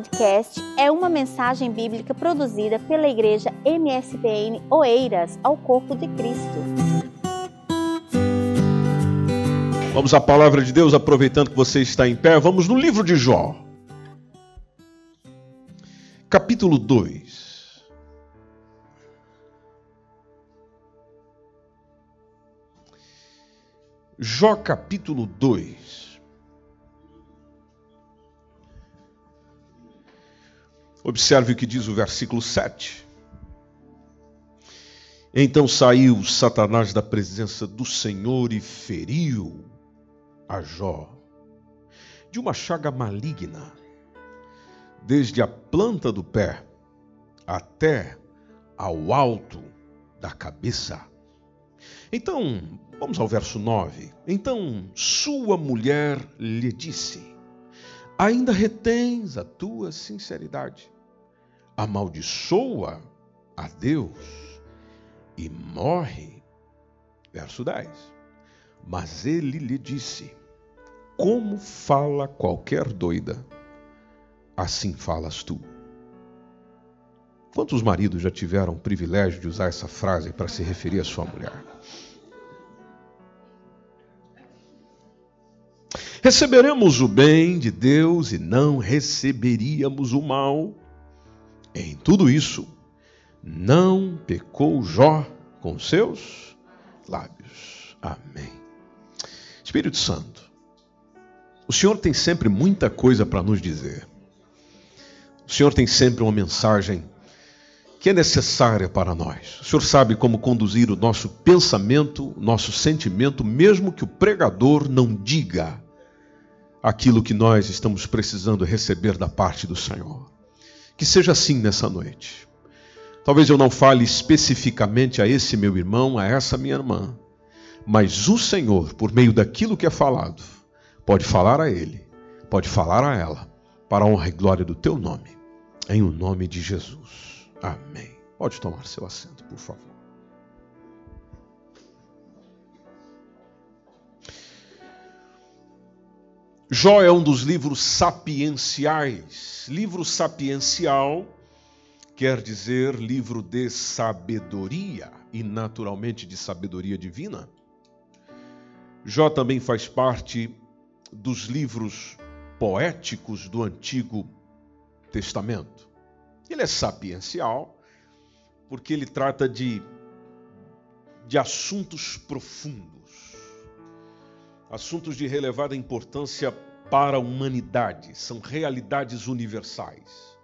podcast é uma mensagem bíblica produzida pela Igreja MSBN Oeiras ao Corpo de Cristo. Vamos à palavra de Deus, aproveitando que você está em pé, vamos no livro de Jó. Capítulo 2. Jó capítulo 2. Observe o que diz o versículo 7. Então saiu Satanás da presença do Senhor e feriu a Jó de uma chaga maligna, desde a planta do pé até ao alto da cabeça. Então, vamos ao verso 9. Então sua mulher lhe disse: ainda retens a tua sinceridade. Amaldiçoa a Deus e morre. Verso 10. Mas ele lhe disse: Como fala qualquer doida, assim falas tu. Quantos maridos já tiveram o privilégio de usar essa frase para se referir à sua mulher? Receberemos o bem de Deus e não receberíamos o mal. Em tudo isso, não pecou Jó com seus lábios. Amém. Espírito Santo, o Senhor tem sempre muita coisa para nos dizer. O Senhor tem sempre uma mensagem que é necessária para nós. O Senhor sabe como conduzir o nosso pensamento, nosso sentimento, mesmo que o pregador não diga aquilo que nós estamos precisando receber da parte do Senhor. Que seja assim nessa noite. Talvez eu não fale especificamente a esse meu irmão, a essa minha irmã, mas o Senhor, por meio daquilo que é falado, pode falar a ele, pode falar a ela, para a honra e glória do teu nome, em o nome de Jesus. Amém. Pode tomar seu assento, por favor. Jó é um dos livros sapienciais. Livro sapiencial quer dizer livro de sabedoria e, naturalmente, de sabedoria divina. Jó também faz parte dos livros poéticos do Antigo Testamento. Ele é sapiencial porque ele trata de, de assuntos profundos assuntos de relevada importância para a humanidade, são realidades universais.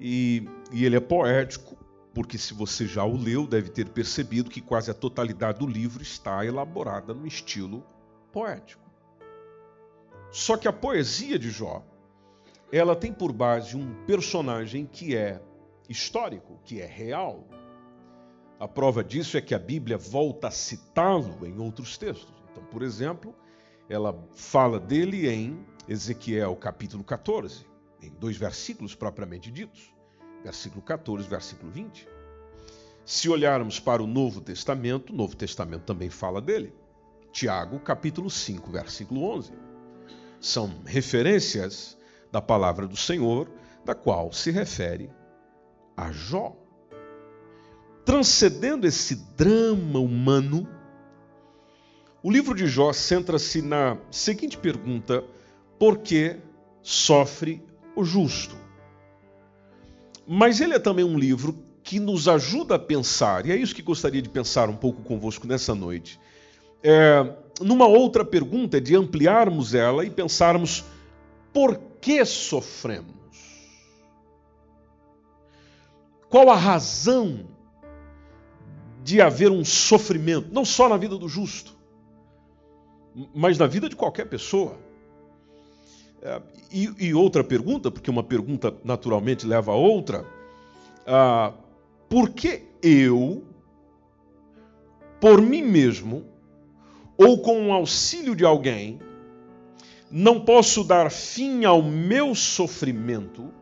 E, e, ele é poético, porque se você já o leu, deve ter percebido que quase a totalidade do livro está elaborada no estilo poético. Só que a poesia de Jó, ela tem por base um personagem que é histórico, que é real. A prova disso é que a Bíblia volta a citá-lo em outros textos. Então, por exemplo, ela fala dele em Ezequiel capítulo 14, em dois versículos propriamente ditos, versículo 14, versículo 20. Se olharmos para o Novo Testamento, o Novo Testamento também fala dele. Tiago, capítulo 5, versículo 11. São referências da palavra do Senhor, da qual se refere a Jó. Transcendendo esse drama humano, o livro de Jó centra-se na seguinte pergunta: por que sofre o justo? Mas ele é também um livro que nos ajuda a pensar, e é isso que gostaria de pensar um pouco convosco nessa noite. É, numa outra pergunta, de ampliarmos ela e pensarmos por que sofremos? Qual a razão de haver um sofrimento, não só na vida do justo, mas na vida de qualquer pessoa. É, e, e, outra pergunta, porque uma pergunta naturalmente leva a outra, ah, por que eu, por mim mesmo, ou com o auxílio de alguém, não posso dar fim ao meu sofrimento?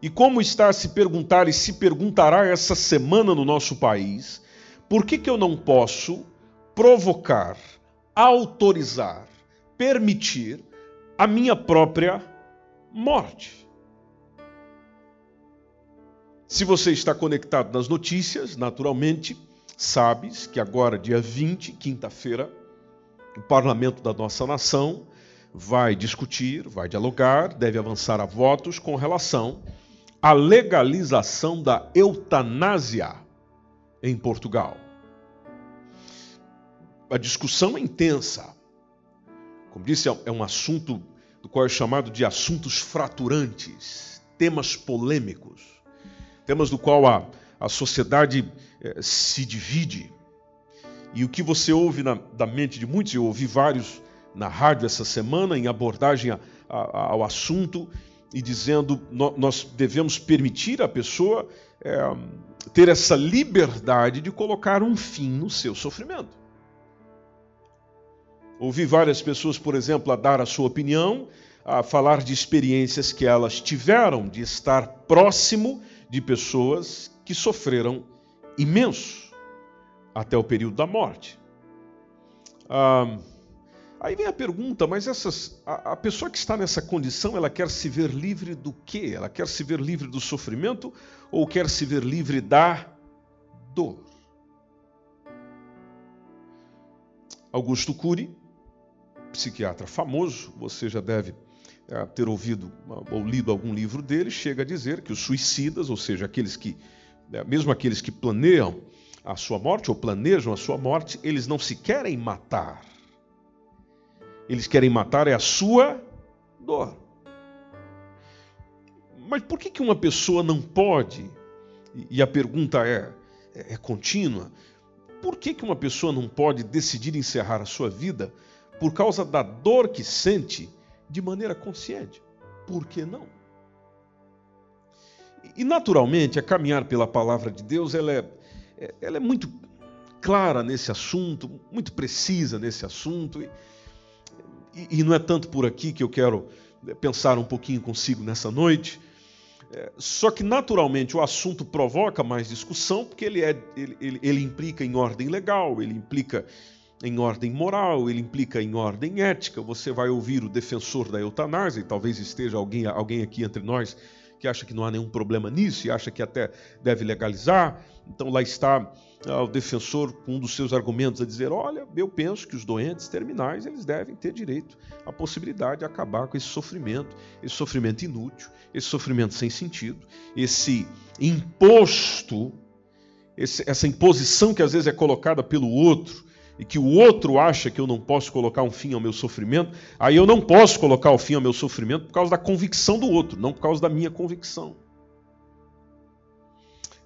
E como está a se perguntar e se perguntará essa semana no nosso país, por que, que eu não posso provocar autorizar, permitir a minha própria morte. Se você está conectado nas notícias, naturalmente, sabes que agora, dia 20, quinta-feira, o parlamento da nossa nação vai discutir, vai dialogar, deve avançar a votos com relação à legalização da eutanásia em Portugal. A discussão é intensa. Como disse, é um assunto do qual é chamado de assuntos fraturantes, temas polêmicos, temas do qual a, a sociedade eh, se divide. E o que você ouve na, da mente de muitos, eu ouvi vários na rádio essa semana em abordagem a, a, ao assunto e dizendo no, nós devemos permitir à pessoa é, ter essa liberdade de colocar um fim no seu sofrimento. Ouvi várias pessoas, por exemplo, a dar a sua opinião, a falar de experiências que elas tiveram de estar próximo de pessoas que sofreram imenso até o período da morte. Ah, aí vem a pergunta, mas essas, a, a, pessoa que está nessa condição, ela quer se ver livre do quê? Ela quer se ver livre do sofrimento ou quer se ver livre da dor? Augusto Cury, psiquiatra famoso, você já deve é, ter ouvido ou lido algum livro dele, chega a dizer que os suicidas, ou seja, aqueles que, é, mesmo aqueles que planeiam a sua morte ou planejam a sua morte, eles não se querem matar. Eles querem matar é a sua dor. Mas por que, que uma pessoa não pode? E a pergunta é, é, é contínua. Por que, que uma pessoa não pode decidir encerrar a sua vida por causa da dor que sente de maneira consciente. Por que não? E naturalmente, a caminhar pela palavra de Deus, ela é, ela é muito clara nesse assunto, muito precisa nesse assunto. E, e, não é tanto por aqui que eu quero pensar um pouquinho consigo nessa noite. É, só que naturalmente o assunto provoca mais discussão, porque ele, é, ele, ele, ele implica em ordem legal, ele implica em ordem moral, ele implica em ordem ética. Você vai ouvir o defensor da eutanásia, e talvez esteja alguém, alguém aqui entre nós que acha que não há nenhum problema nisso e acha que até deve legalizar. Então lá está ah, o defensor com um dos seus argumentos a dizer: olha, eu penso que os doentes terminais eles devem ter direito à possibilidade de acabar com esse sofrimento, esse sofrimento inútil, esse sofrimento sem sentido, esse imposto, esse, essa imposição que às vezes é colocada pelo outro e que o outro acha que eu não posso colocar um fim ao meu sofrimento, aí eu não posso colocar o fim ao meu sofrimento por causa da convicção do outro, não por causa da minha convicção.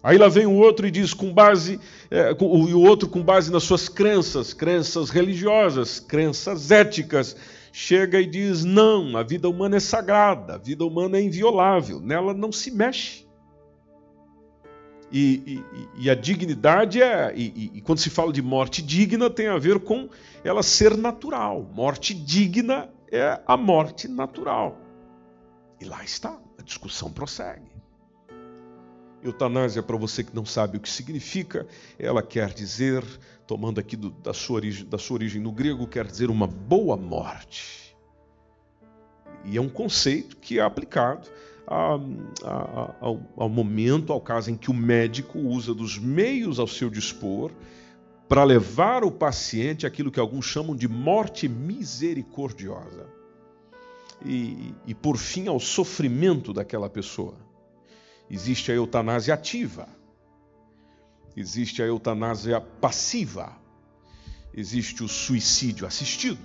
Aí lá vem o outro e diz com base, é, o outro com base nas suas crenças, crenças religiosas, crenças éticas, chega e diz: não, a vida humana é sagrada, a vida humana é inviolável, nela não se mexe. E, e, a dignidade é. E, e, quando se fala de morte digna, tem a ver com ela ser natural. Morte digna é a morte natural. E lá está, a discussão prossegue. Eutanásia, para você que não sabe o que significa, ela quer dizer, tomando aqui do, da, sua origem, da sua origem no grego, quer dizer uma boa morte. E é um conceito que é aplicado a, a, ao, ao momento, ao caso em que o médico usa dos meios ao seu dispor para levar o paciente àquilo que alguns chamam de morte misericordiosa. E, e, por fim ao sofrimento daquela pessoa. Existe a eutanásia ativa, existe a eutanásia passiva, existe o suicídio assistido.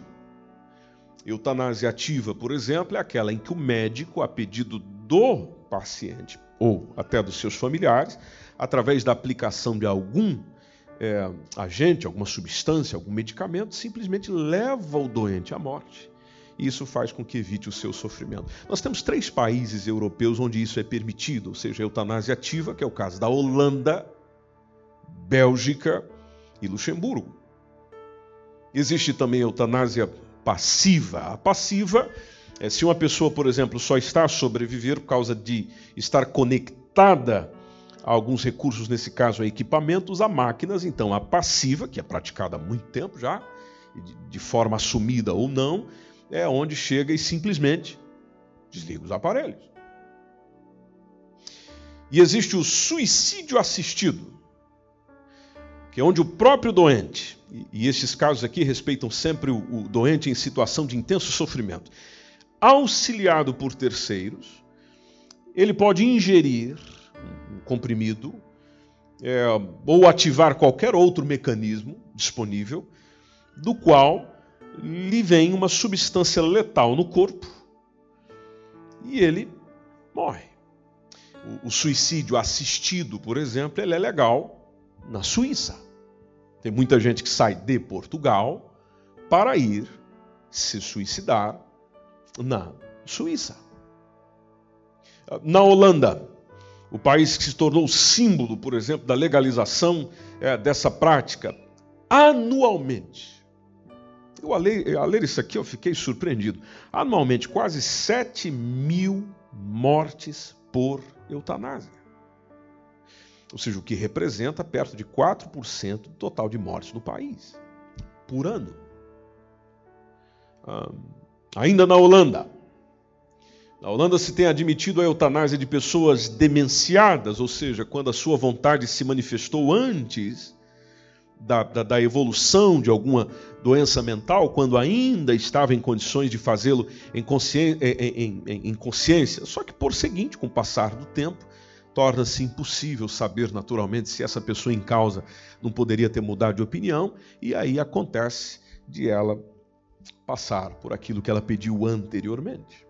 Eutanásia ativa, por exemplo, é aquela em que o médico, a pedido do paciente ou até dos seus familiares, através da aplicação de algum é, agente, alguma substância, algum medicamento, simplesmente leva o doente à morte. E isso faz com que evite o seu sofrimento. Nós temos três países europeus onde isso é permitido, ou seja, a eutanásia ativa, que é o caso da Holanda, Bélgica e Luxemburgo. Existe também a eutanásia passiva. A passiva é, se uma pessoa, por exemplo, só está a sobreviver por causa de estar conectada a alguns recursos, nesse caso a equipamentos, a máquinas, então a passiva, que é praticada há muito tempo já, de forma assumida ou não, é onde chega e simplesmente desliga os aparelhos. E existe o suicídio assistido, que é onde o próprio doente, e esses casos aqui respeitam sempre o doente em situação de intenso sofrimento, auxiliado por terceiros, ele pode ingerir um comprimido é, ou ativar qualquer outro mecanismo disponível, do qual lhe vem uma substância letal no corpo e ele morre. O, suicídio assistido, por exemplo, ele é legal na Suíça. Tem muita gente que sai de Portugal para ir se suicidar na Suíça. Na Holanda, o país que se tornou símbolo, por exemplo, da legalização é, dessa prática, anualmente. Eu, a, ler, a ler isso aqui eu fiquei surpreendido. Anualmente, quase 7 mil mortes por eutanásia. Ou seja, o que representa perto de 4% do total de mortes no país, por ano. Ainda na Holanda. Na Holanda se tem admitido a eutanásia de pessoas demenciadas, ou seja, quando a sua vontade se manifestou antes da, da, da, evolução de alguma doença mental, quando ainda estava em condições de fazê-lo em, em, em, em consciência. Só que, por seguinte, com o passar do tempo, torna-se impossível saber naturalmente se essa pessoa em causa não poderia ter mudado de opinião, e aí acontece de ela passar por aquilo que ela pediu anteriormente,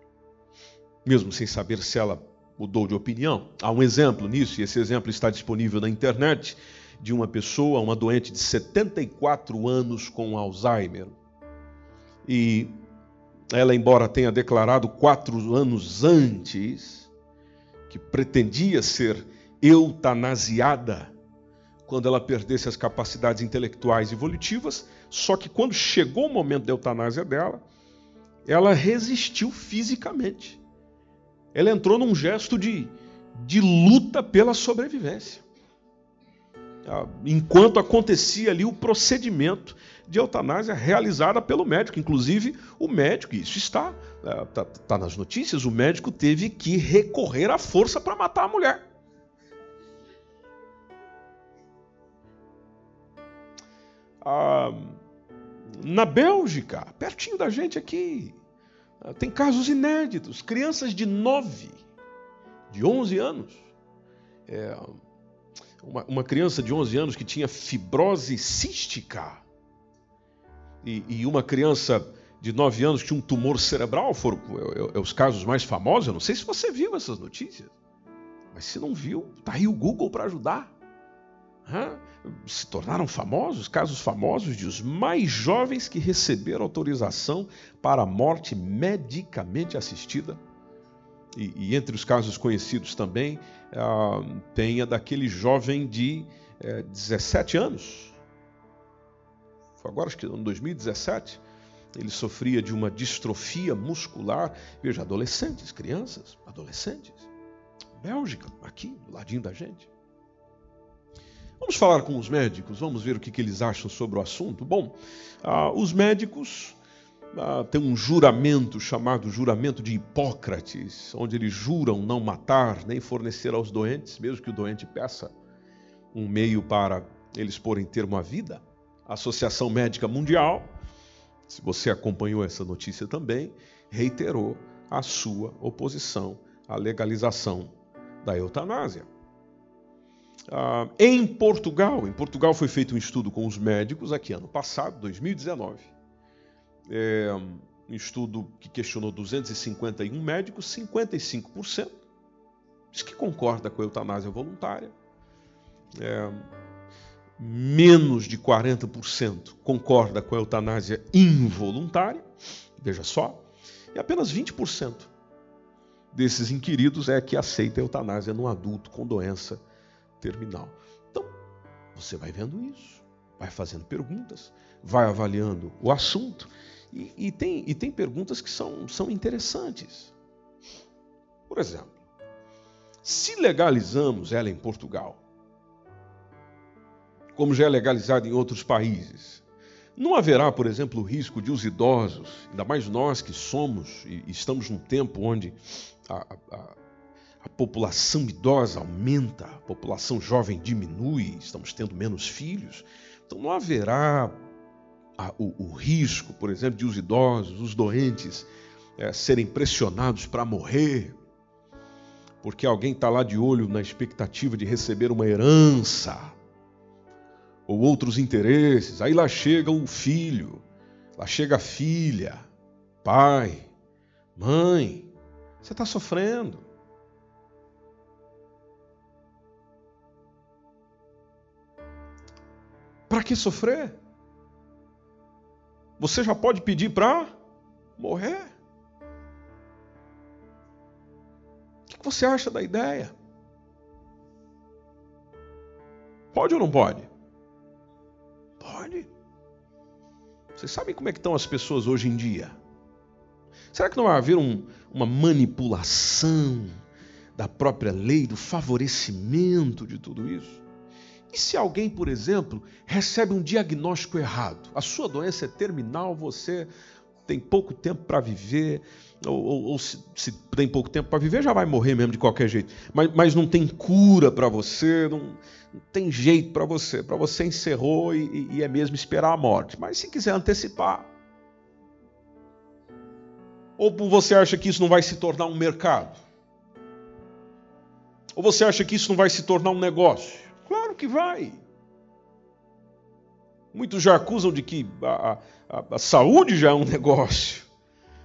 mesmo sem saber se ela mudou de opinião. Há um exemplo nisso, e esse exemplo está disponível na internet de uma pessoa, uma doente de 74 anos com Alzheimer. E ela, embora tenha declarado quatro anos antes que pretendia ser eutanasiada quando ela perdesse as capacidades intelectuais e volitivas, só que quando chegou o momento da eutanásia dela, ela resistiu fisicamente. Ela entrou num gesto de, de luta pela sobrevivêa. Ah, enquanto acontecia ali o procedimento de eutanásia realizada pelo médico. Inclusive, o médico, isso está, está, é, está nas notícias, o médico teve que recorrer à força para matar a mulher. Ah, na Bélgica, pertinho da gente aqui, ah, tem casos inéditos. Crianças de 9, de 11 anos. É, uma, uma criança de 11 anos que tinha fibrose cística e, e uma criança de 9 anos que tinha um tumor cerebral, foram é, é, é, os casos mais famosos. Eu não sei se você viu essas notícias, mas se não viu, tá aí o Google para ajudar. Se tornaram famosos, casos famosos de os mais jovens que receberam autorização para a morte medicamente assistida e, e entre os casos conhecidos também, ah, tem a daquele jovem de eh, 17 anos. Foi agora, acho que em 2017, ele sofria de uma distrofia muscular. Veja, adolescentes, crianças, adolescentes. Bélgica, aqui, do ladinho da gente. Vamos falar com os médicos, vamos ver o que, que eles acham sobre o assunto. Bom, ah, os médicos ah, tem um juramento chamado juramento de Hipócrates, onde eles juram não matar nem fornecer aos doentes, mesmo que o doente peça um meio para eles porem termo à vida. A Associação Médica Mundial, se você acompanhou essa notícia também, reiterou a sua oposição à legalização da eutanásia. Ah, em Portugal, em Portugal foi feito um estudo com os médicos aqui ano passado, 2019 é, um estudo que questionou 251 médicos, 55% diz que concorda com a eutanásia voluntária. É, menos de 40% concorda com a eutanásia involuntária, veja só, e apenas 20% desses inquiridos é que aceita a eutanásia num adulto com doença terminal. Então, você vai vendo isso, vai fazendo perguntas, vai avaliando o assunto e, e, tem, e tem perguntas que são, são interessantes. Por exemplo, se legalizamos ela em Portugal, como já é legalizada em outros países, Não haverá, por exemplo, o risco de os idosos, ainda mais nós que somos e estamos num tempo onde a, a, população idosa aumenta, a população jovem diminui, estamos tendo menos filhos. Então não haverá a, o, o, risco, por exemplo, de os idosos, os doentes, é, serem pressionados para morrer, porque alguém está lá de olho na expectativa de receber uma herança ou outros interesses. Aí lá chega o filho, lá chega a filha, pai, mãe, você está sofrendo. Para que sofrer? Você já pode pedir para morrer. O que você acha da ideia? Pode ou não pode? Vocês sabem como é que estão as pessoas hoje em dia? Será que não vai haver um, uma manipulação da própria lei, do favorecimento de tudo isso? E se alguém, por exemplo, recebe um diagnóstico errado? A sua doença é terminal, você tem pouco tempo para viver, ou, ou, ou se, se, tem pouco tempo para viver, já vai morrer mesmo de qualquer jeito. Mas, mas não tem cura para você, não, não tem jeito para você. Para você encerrou e, e é mesmo esperar a morte. Mas se quiser antecipar. Ou você acha que isso não vai se tornar um mercado? Ou você acha que isso não vai se tornar um negócio? Claro que vai. Muitos já acusam de que a, a, a saúde já é um negócio.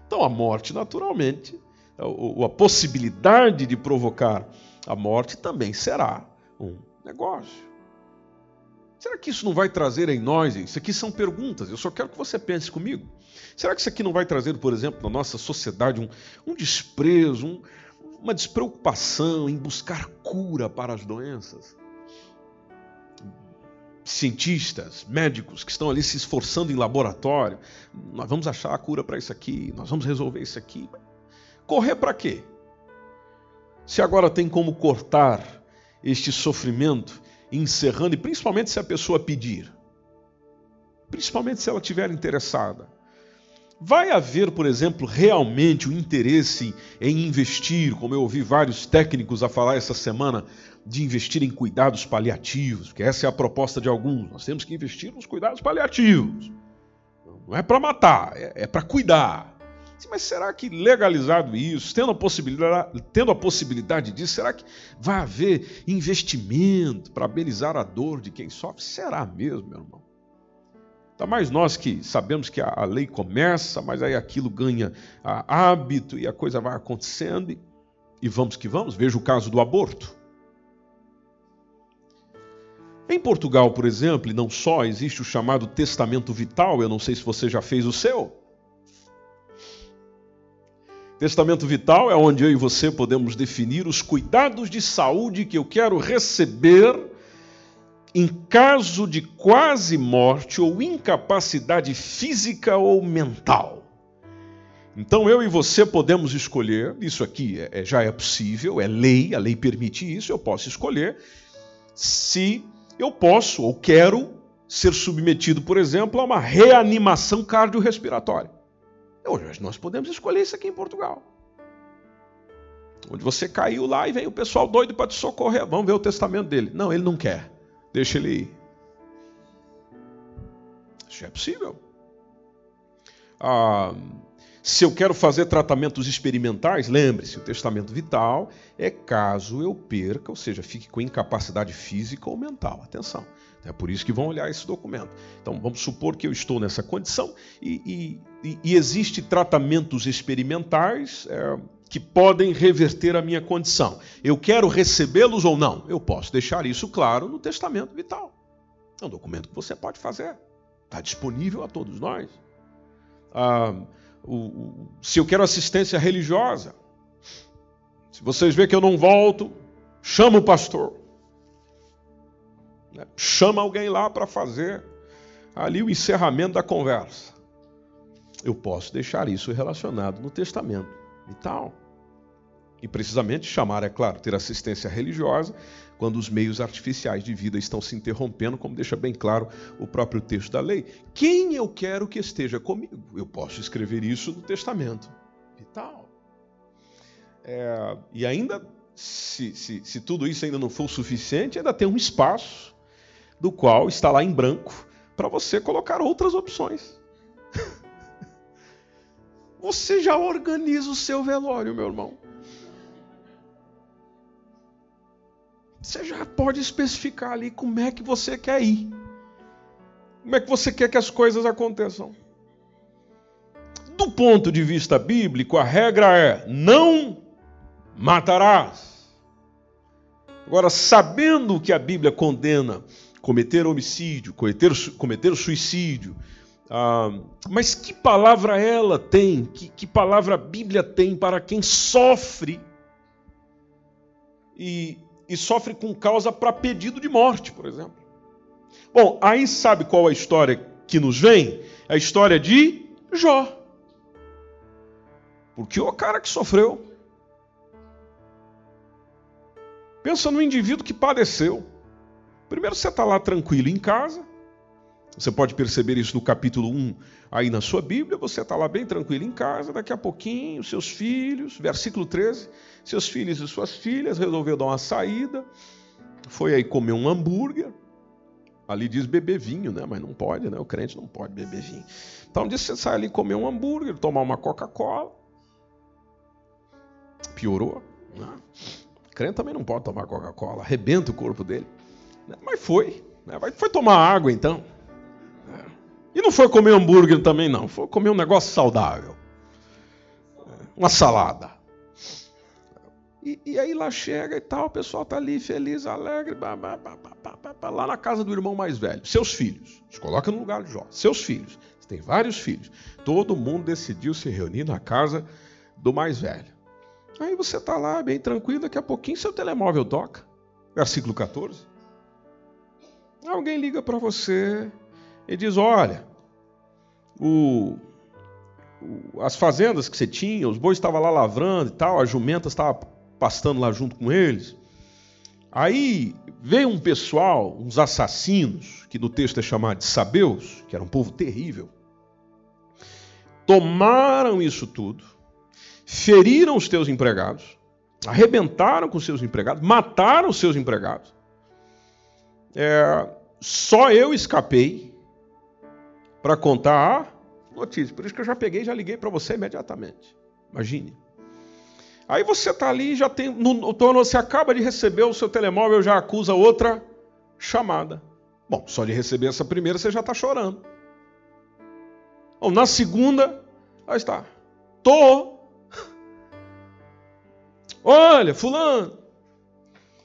Então a morte, naturalmente, a, a possibilidade de provocar a morte também será um negócio. Será que isso não vai trazer em nós? Isso aqui são perguntas, eu só quero que você pense comigo. Será que isso aqui não vai trazer, por exemplo, na nossa sociedade um, um desprezo, um, uma despreocupação em buscar cura para as doenças? Cientistas, médicos que estão ali se esforçando em laboratório, nós vamos achar a cura para isso aqui, nós vamos resolver isso aqui. Correr para quê? Se agora tem como cortar este sofrimento, encerrando, e principalmente se a pessoa pedir, principalmente se ela estiver interessada. Vai haver, por exemplo, realmente o interesse em investir, como eu ouvi vários técnicos a falar essa semana, de investir em cuidados paliativos, porque essa é a proposta de alguns. Nós temos que investir nos cuidados paliativos. Não é para matar, é, é para cuidar. Mas será que legalizado isso, tendo a possibilidade, tendo a possibilidade disso, será que vai haver investimento para amenizar a dor de quem sofre? Será mesmo, meu irmão? Está mais nós que sabemos que a, lei começa, mas aí aquilo ganha hábito e a coisa vai acontecendo e, e vamos que vamos. Veja o caso do aborto. Em Portugal, por exemplo, e não só, existe o chamado testamento vital. Eu não sei se você já fez o seu. Testamento vital é onde eu e você podemos definir os cuidados de saúde que eu quero receber em caso de quase morte ou incapacidade física ou mental. Então eu e você podemos escolher, isso aqui é, é, já é possível, é lei, a lei permite isso, eu posso escolher se eu posso ou quero ser submetido, por exemplo, a uma reanimação cardiorrespiratória. Hoje nós podemos escolher isso aqui em Portugal. Onde você caiu lá e vem o pessoal doido para te socorrer. Vamos ver o testamento dele. Não, ele não quer. Deixa ele ir. Isso é possível. Ah, se eu quero fazer tratamentos experimentais, lembre-se, o testamento vital é caso eu perca, ou seja, fique com incapacidade física ou mental. Atenção. É por isso que vão olhar esse documento. Então, vamos supor que eu estou nessa condição e, e, e existe tratamentos experimentais é, que podem reverter a minha condição. Eu quero recebê-los ou não? Eu posso deixar isso claro no testamento vital. É um documento que você pode fazer. Está disponível a todos nós. Ah, o, o, se eu quero assistência religiosa, se vocês verem que eu não volto, chama o pastor. Né? Chama alguém lá para fazer ali o encerramento da conversa. Eu posso deixar isso relacionado no testamento e tal. E precisamente chamar, é claro, ter assistência religiosa quando os meios artificiais de vida estão se interrompendo, como deixa bem claro o próprio texto da lei. Quem eu quero que esteja comigo? Eu posso escrever isso no testamento. Vital. É, e ainda, se, se, se tudo isso ainda não for suficiente, ainda tem um espaço do qual está lá em branco para você colocar outras opções. Você já organiza o seu velório, meu irmão. Você já pode especificar ali como é que você quer ir. Como é que você quer que as coisas aconteçam. Do ponto de vista bíblico, a regra é: não matarás. Agora, sabendo que a Bíblia condena cometer homicídio, cometer, cometer suicídio, ah, mas que palavra ela tem, que, que palavra a Bíblia tem para quem sofre e, e sofre com causa para pedido de morte, por exemplo? Bom, aí sabe qual a história que nos vem? A história de Jó. Porque o cara que sofreu. Pensa no indivíduo que padeceu. Primeiro você está lá tranquilo em casa. Você pode perceber isso no capítulo 1 aí na sua Bíblia. Você está lá bem tranquilo em casa. Daqui a pouquinho, seus filhos, versículo 13: seus filhos e suas filhas resolveram dar uma saída. Foi aí comer um hambúrguer. Ali diz beber vinho, né? Mas não pode, né? O crente não pode beber vinho. Então, diz você sai ali comer um hambúrguer, tomar uma Coca-Cola. Piorou. Né? O crente também não pode tomar Coca-Cola, arrebenta o corpo dele. Né? Mas foi. Né? Foi tomar água então. E não foi comer hambúrguer também, não. Foi comer um negócio saudável. Uma salada. E, e aí lá chega e tal, o pessoal tá ali feliz, alegre, bah, bah, bah, lá na casa do irmão mais velho. Seus filhos. Se coloca no lugar de Jó. Seus filhos. Você tem vários filhos. Todo mundo decidiu se reunir na casa do mais velho. Aí você tá lá, bem tranquilo, daqui a pouquinho seu telemóvel toca. Versículo 14. Alguém liga para você e diz: Olha, o, o, as fazendas que você tinha, os bois estavam lá lavrando e tal, as jumentas estavam pastando lá junto com eles. Aí veio um pessoal, uns assassinos, que no texto é chamado de sabeus, que era um povo terrível, tomaram isso tudo, feriram os teus empregados, arrebentaram com seus empregados, mataram os seus empregados. É, só eu escapei para contar a notícia. Por isso que eu já peguei e já liguei para você imediatamente. Imagine. Aí você está ali, já tem. No, você acaba de receber o seu telemóvel, já acusa outra chamada. Bom, só de receber essa primeira você já está chorando. Bom, na segunda, aí está. Tô. Olha, fulano.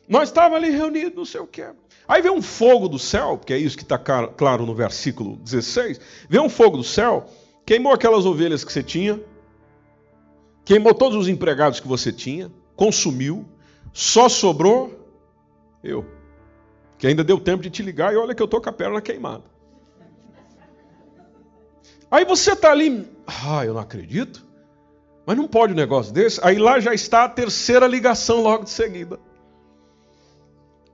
Nós estávamos ali reunidos, não sei o que. Aí vem um fogo do céu, porque é isso que está claro no versículo 16. Vem um fogo do céu, queimou aquelas ovelhas que você tinha, queimou todos os empregados que você tinha, consumiu, só sobrou eu. Que ainda deu tempo de te ligar e olha que eu estou com a perna queimada. Aí você está ali, ah, eu não acredito, mas não pode um negócio desse. Aí lá já está a terceira ligação logo de seguida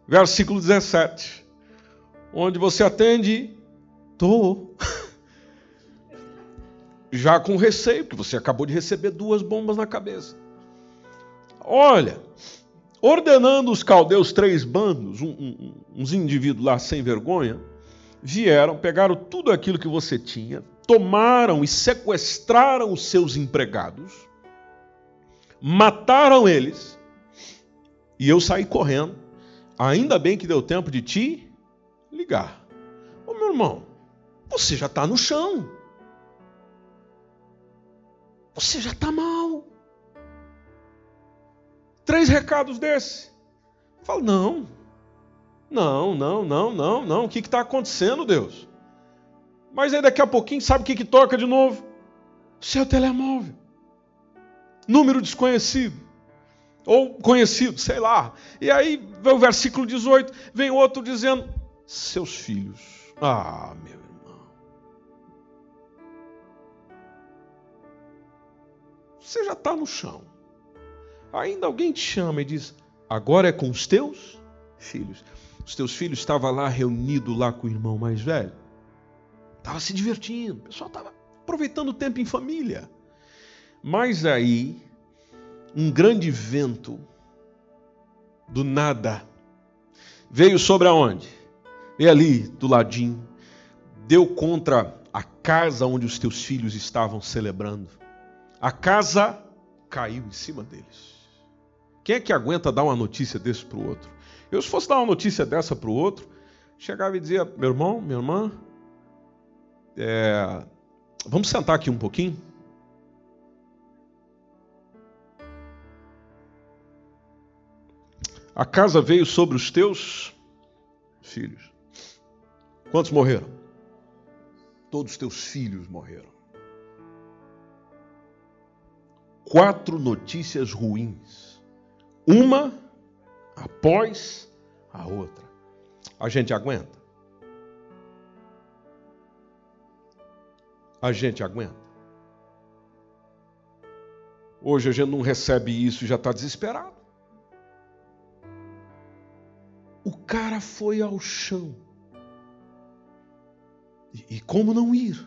versículo 17, onde você atende, estou. Já com receio, porque você acabou de receber duas bombas na cabeça. Olha, ordenando os caldeus três bandos, um, um, uns indivíduos lá sem vergonha, vieram, pegaram tudo aquilo que você tinha, tomaram e sequestraram os seus empregados, mataram eles, e eu saí correndo Ainda bem que deu tempo de te ligar. Ô meu irmão, você já está no chão. Você já está mal. Três recados desse. Fala, não. Não, não, não, não, não. O que está acontecendo, Deus? Mas aí daqui a pouquinho, sabe o que, que toca de novo? Seu telemóvel. Número desconhecido ou conhecido, sei lá. E aí vem o versículo 18, vem outro dizendo: seus filhos. Ah, meu irmão. Você já está no chão. ainda alguém te chama e diz: Agora é com os teus filhos. Os teus filhos estavam lá reunidos lá com o irmão mais velho. Estava se divertindo, o pessoal estava aproveitando o tempo em família. Mas aí, um grande vento do nada veio sobre aonde? Veio ali do ladinho, deu contra a casa onde os teus filhos estavam celebrando. A casa caiu em cima deles. Quem é que aguenta dar uma notícia desse para o outro? Eu, se fosse dar uma notícia dessa para o outro, chegava e dizia: meu irmão, minha irmã, é, vamos sentar aqui um pouquinho. A casa veio sobre os teus filhos. Quantos morreram? Todos os teus filhos morreram. Quatro notícias ruins. Uma após a outra. A gente aguenta? A gente aguenta? Hoje a gente não recebe isso e já está desesperado. O cara foi ao chão. E, e como não ir?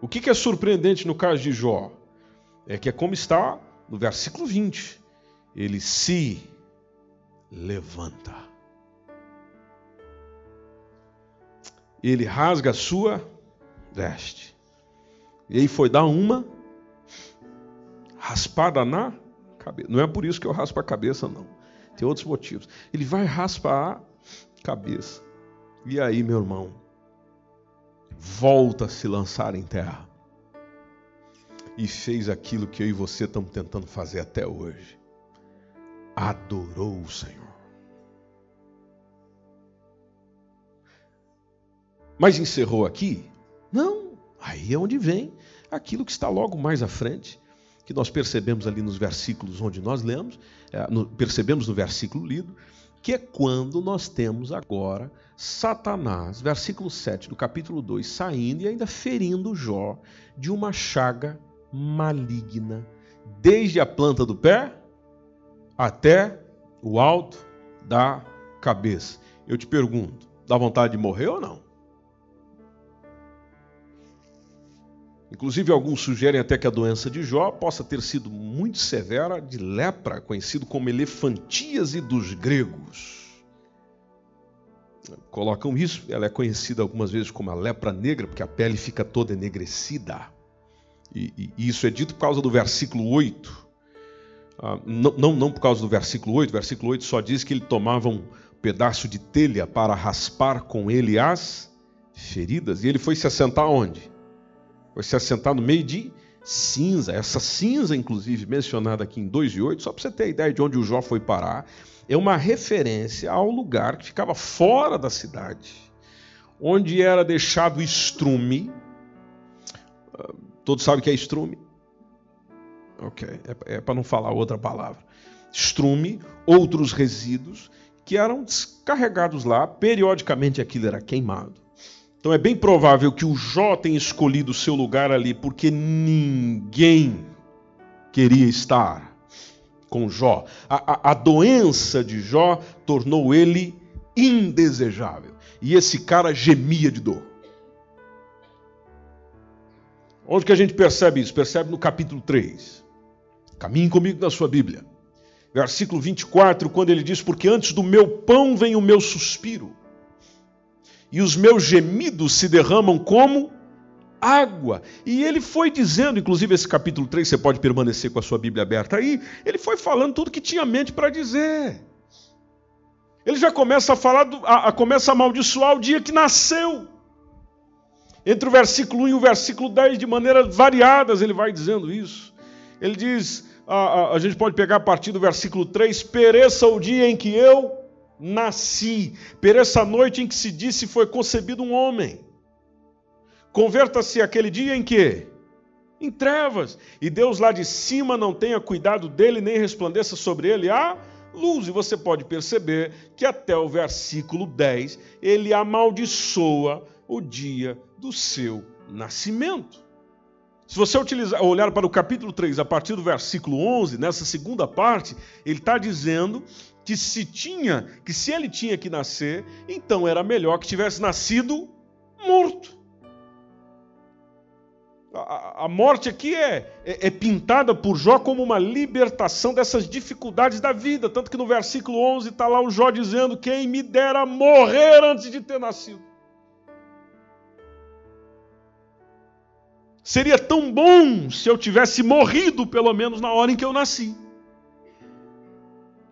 O que, que é surpreendente no caso de Jó? É que é como está no versículo 20. Ele se levanta. Ele rasga a sua veste. E aí foi dar uma raspada na cabeça. Não é por isso que eu raspo a cabeça, não. Tem outros motivos. Ele vai raspar a cabeça. E aí, meu irmão, volta a se lançar em terra. E fez aquilo que eu e você estamos tentando fazer até hoje adorou o Senhor. Mas encerrou aqui? Não. Aí é onde vem aquilo que está logo mais à frente, que nós percebemos ali nos versículos onde nós lemos, é, percebemos no versículo lido, que é quando nós temos agora Satanás, versículo 7 do capítulo 2, saindo e ainda ferindo Jó de uma chaga maligna, desde a planta do pé até o alto da cabeça. Eu te pergunto, dá vontade de morrer ou não? Inclusive, alguns sugerem até que a doença de Jó possa ter sido muito severa de lepra, conhecido como elefantíase dos gregos. Colocam isso, ela é conhecida algumas vezes como a lepra negra, porque a pele fica toda enegrecida. E, e, isso é dito por causa do versículo 8 ah, não, não, não por causa do versículo 8, o versículo 8 só diz que ele tomava um pedaço de telha para raspar com ele as feridas, e ele foi se assentar onde? Foi se assentar no meio de cinza, essa cinza, inclusive, mencionada aqui em 2 e 8, só para você ter a ideia de onde o Jó foi parar, é uma referência ao lugar que ficava fora da cidade, onde era deixado estrume. Todos sabem o que é estrume? Ok, é, é para não falar outra palavra. Estrume, outros resíduos que eram descarregados lá, periodicamente aquilo era queimado. Então é bem provável que o Jó tenha escolhido o seu lugar ali, porque ninguém queria estar com Jó. A, a, a doença de Jó tornou ele indesejável. E esse cara gemia de dor. Onde que a gente percebe isso? Percebe no capítulo 3. Caminhe comigo na sua Bíblia. Versículo 24, quando ele diz: Porque antes do meu pão vem o meu suspiro, e os meus gemidos se derramam como água. E ele foi dizendo, inclusive esse capítulo 3, você pode permanecer com a sua Bíblia aberta aí, ele foi falando tudo que tinha mente para dizer. Ele já começa a falar, do, a, a, começa a amaldiçoar o dia que nasceu. Entre o versículo 1 e o versículo 10, de maneiras variadas, ele vai dizendo isso. Ele diz, a, a, a gente pode pegar a partir do versículo 3: Pereça o dia em que eu nasci, pereça a noite em que se disse foi concebido um homem. Converta-se aquele dia em que? Em trevas. E Deus lá de cima não tenha cuidado dele, nem resplandeça sobre ele a luz. E você pode perceber que até o versículo 10 ele amaldiçoa o dia do seu nascimento. Se você utilizar, olhar para o capítulo 3, a partir do versículo 11, nessa segunda parte, ele está dizendo que se tinha, que se ele tinha que nascer, então era melhor que tivesse nascido morto. A, a morte aqui é, é, é, pintada por Jó como uma libertação dessas dificuldades da vida. Tanto que no versículo 11 está lá o Jó dizendo: Quem me dera morrer antes de ter nascido. Seria tão bom se eu tivesse morrido, pelo menos na hora em que eu nasci.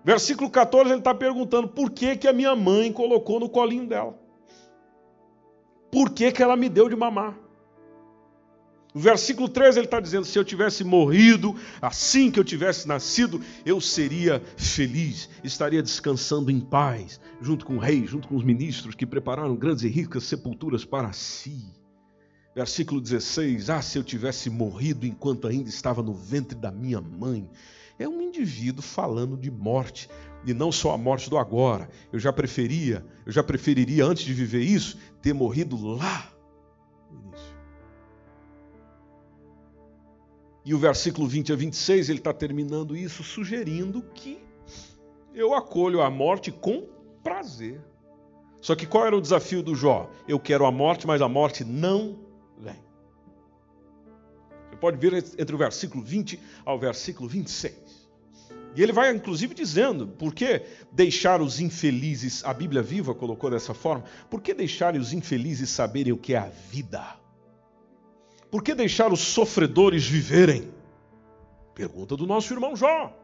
Versículo 14, ele está perguntando por que, que a minha mãe colocou no colinho dela. Por que, que ela me deu de mamar? No versículo 13 ele está dizendo: se eu tivesse morrido assim que eu tivesse nascido, eu seria feliz, estaria descansando em paz, junto com o rei, junto com os ministros que prepararam grandes e ricas sepulturas para si. Versículo 16: Ah, se eu tivesse morrido enquanto ainda estava no ventre da minha mãe, é um indivíduo falando de morte, e não só a morte do agora. Eu já preferia, eu já preferiria antes de viver isso, ter morrido lá no início. E o versículo 20 a 26, ele está terminando isso sugerindo que eu acolho a morte com prazer. Só que qual era o desafio do Jó? Eu quero a morte, mas a morte não vem. Pode ver entre o versículo 20 ao versículo 26. E ele vai inclusive dizendo, por que deixar os infelizes, a Bíblia viva colocou dessa forma, por que deixar os infelizes saberem o que é a vida? Por que deixar os sofredores viverem? Pergunta do nosso irmão Jó.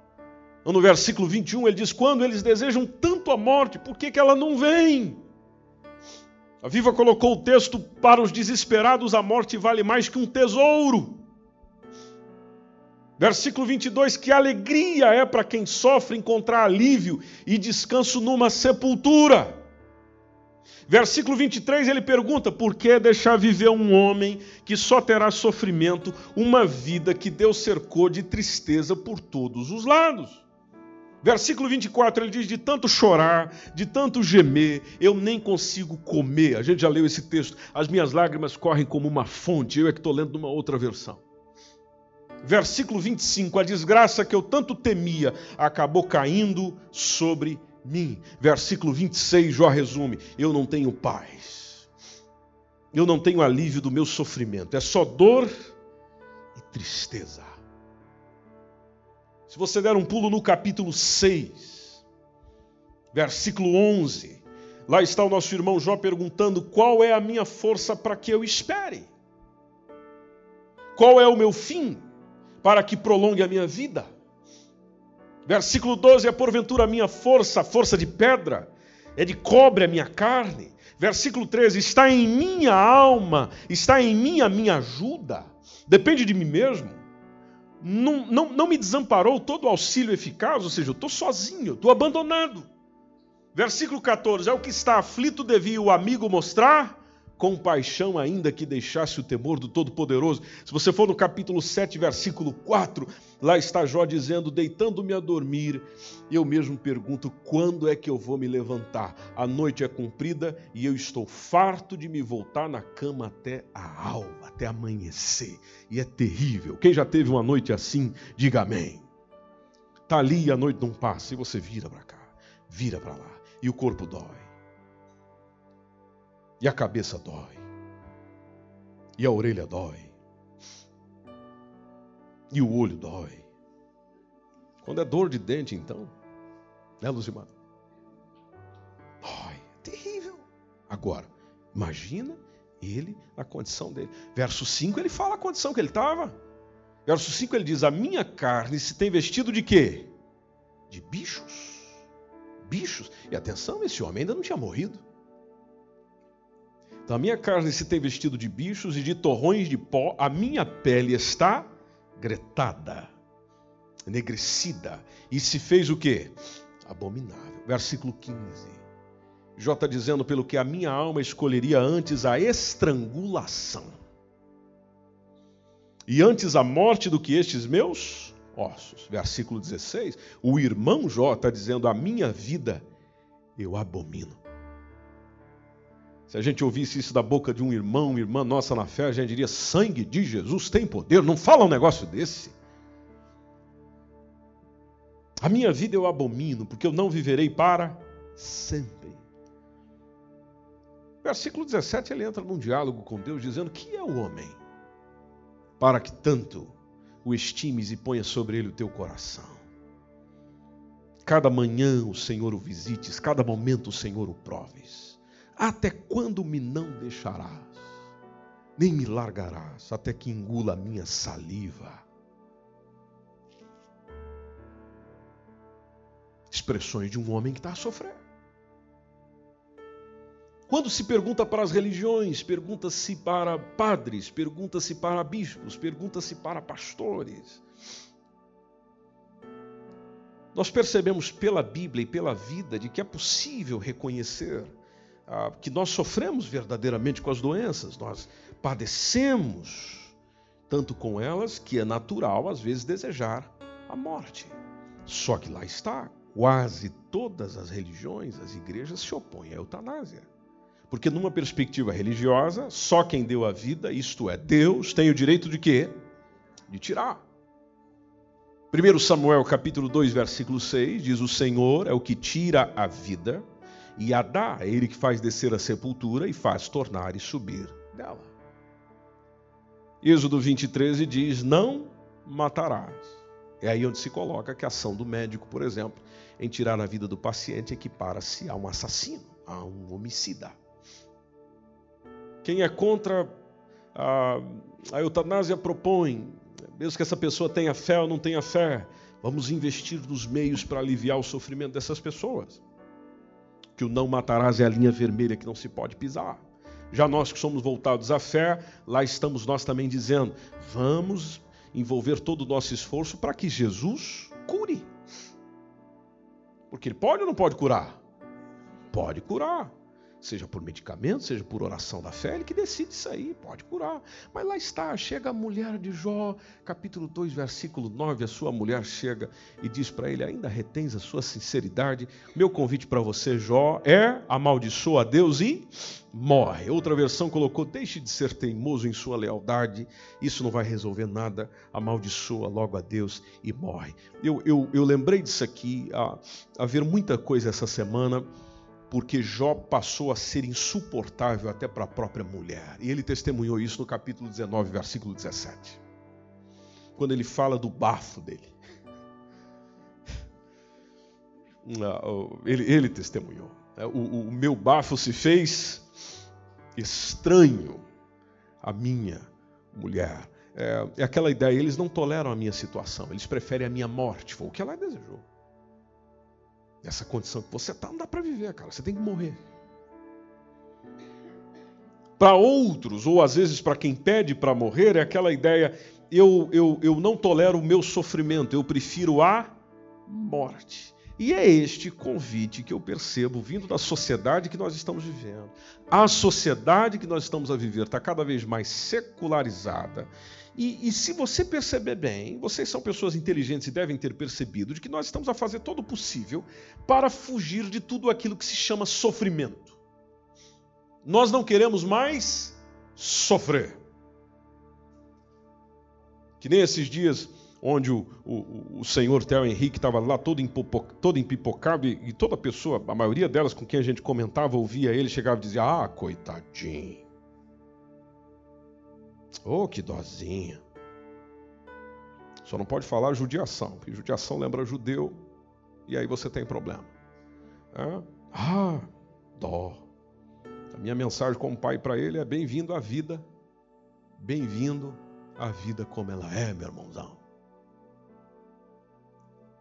No versículo 21 ele diz: Quando eles desejam tanto a morte, por que, que ela não vem? A Viva colocou o texto: Para os desesperados, a morte vale mais que um tesouro. Versículo 22: Que alegria é para quem sofre encontrar alívio e descanso numa sepultura. Versículo 23 ele pergunta: Por que deixar viver um homem que só terá sofrimento, uma vida que Deus cercou de tristeza por todos os lados? Versículo 24 ele diz: De tanto chorar, de tanto gemer, eu nem consigo comer. A gente já leu esse texto. As minhas lágrimas correm como uma fonte. Eu é que estou lendo numa outra versão. Versículo 25: A desgraça que eu tanto temia acabou caindo sobre mim. Versículo 26, Jó resume: Eu não tenho paz. Eu não tenho alívio do meu sofrimento. É só dor e tristeza. Se você der um pulo no capítulo 6, versículo 11, lá está o nosso irmão Jó perguntando: Qual é a minha força para que eu espere? Qual é o meu fim? Para que prolongue a minha vida. Versículo 12: É porventura a minha força, força de pedra, é de cobre a minha carne. Versículo 13: Está em minha alma, está em mim a minha ajuda. Depende de mim mesmo. Não, não, não me desamparou todo o auxílio eficaz, ou seja, eu estou sozinho, estou abandonado. Versículo 14: É o que está aflito devia o amigo mostrar compaixão, ainda que deixasse o temor do Todo-Poderoso. Se você for no capítulo 7, versículo 4, lá está Jó dizendo: Deitando-me a dormir, eu mesmo pergunto: quando é que eu vou me levantar? A noite é comprida e eu estou farto de me voltar na cama até a alva, até amanhecer. E é terrível. Quem já teve uma noite assim, diga amém. Está ali e a noite não passa, e você vira para cá, vira para lá, e o corpo dói e a cabeça dói. E a orelha dói. E o olho dói. Quando é dor de dente, então, né, Luzimar? Dói. Terrível. Agora, imagina ele na condição dele. Verso 5 ele fala a condição que ele estava. Verso 5 ele diz: A minha carne se tem vestido de quê? De bichos. Bichos. E atenção, esse homem ainda não tinha morrido. Então a minha carne se tem vestido de bichos e de torrões de pó, a minha pele está gretada, enegrecida, e se fez o que? Abominável. Versículo 15. Jó está dizendo, pelo que a minha alma escolheria antes a estrangulação. E antes a morte do que estes meus ossos. Versículo 16. O irmão Jó está dizendo, a minha vida eu abomino. Se a gente ouvisse isso da boca de um irmão, irmã nossa na fé, a gente diria: sangue de Jesus tem poder. Não fala um negócio desse. A minha vida eu abomino, porque eu não viverei para sempre. Versículo 17, ele entra num diálogo com Deus, dizendo: Que é o homem? Para que tanto o estimes e ponha sobre ele o teu coração. Cada manhã o Senhor o visites, cada momento o Senhor o proves. Até quando me não deixarás? Nem me largarás, até que engula a minha saliva. Expressões de um homem que está a sofrer. Quando se pergunta para as religiões, pergunta-se para padres, pergunta-se para bispos, pergunta-se para pastores. Nós percebemos pela Bíblia e pela vida de que é possível reconhecer ah, que nós sofremos verdadeiramente com as doenças, nós padecemos tanto com elas que é natural às vezes desejar a morte. Só que lá está, quase todas as religiões, as igrejas se opõem à eutanásia. Porque numa perspectiva religiosa, só quem deu a vida, isto é, Deus, tem o direito de quê? De tirar. 1 Samuel capítulo 2, versículo 6, diz: O Senhor é o que tira a vida e a é ele que faz descer a sepultura e faz tornar e subir dela. Êxodo 23 diz: Não matarás. É aí onde se coloca que a ação do médico, por exemplo, em tirar a vida do paciente equipara-se a um assassino, a um homicida. Quem é contra a, a eutanásia propõe, mesmo que essa pessoa tenha fé ou não tenha fé, vamos investir nos meios para aliviar o sofrimento dessas pessoas. Que o não matarás é a linha vermelha que não se pode pisar. Já nós que somos voltados à fé, lá estamos nós também dizendo: vamos envolver todo o nosso esforço para que Jesus cure. Porque ele pode ou não pode curar? Pode curar seja por medicamento, seja por oração da fé, ele que decide isso aí, pode curar. Mas lá está, chega a mulher de Jó, capítulo 2, versículo 9, a sua mulher chega e diz para ele: ainda retens a sua sinceridade. Meu convite para você, Jó, é amaldiçoa a Deus e morre. Outra versão colocou: deixe de ser teimoso em sua lealdade, isso não vai resolver nada, amaldiçoa logo a Deus e morre. Eu, eu, eu lembrei disso aqui, a, a ver muita coisa essa semana porque Jó passou a ser insuportável até para a própria mulher. E ele testemunhou isso no capítulo 19, versículo 17. Quando ele fala do bafo dele. Ele, ele testemunhou. É, o, o meu bafo se fez estranho à minha mulher. É, é aquela ideia, eles não toleram a minha situação, eles preferem a minha morte. Foi o que ela desejou. Essa condição que você está, não dá para viver, cara. Você tem que morrer. Para outros, ou às vezes para quem pede para morrer, é aquela ideia: eu, eu, eu não tolero o meu sofrimento, eu prefiro a morte. E é este convite que eu percebo vindo da sociedade que nós estamos vivendo. A sociedade que nós estamos a viver está cada vez mais secularizada e, e, se você perceber bem, vocês são pessoas inteligentes e devem ter percebido de que nós estamos a fazer todo o possível para fugir de tudo aquilo que se chama sofrimento. Nós não queremos mais sofrer. Que nem esses dias onde o, o, o senhor Theo Henrique estava lá todo, empopo, todo empipocado e, e toda pessoa, a maioria delas com quem a gente comentava, ouvia ele, chegava e dizia: Ah, coitadinho. Oh, que dozinha. Só não pode falar judiação, porque judiação lembra judeu e aí você tem problema. Ah, dó. A minha mensagem como pai para ele é bem-vindo à vida, bem-vindo à vida como ela é, meu irmãozão.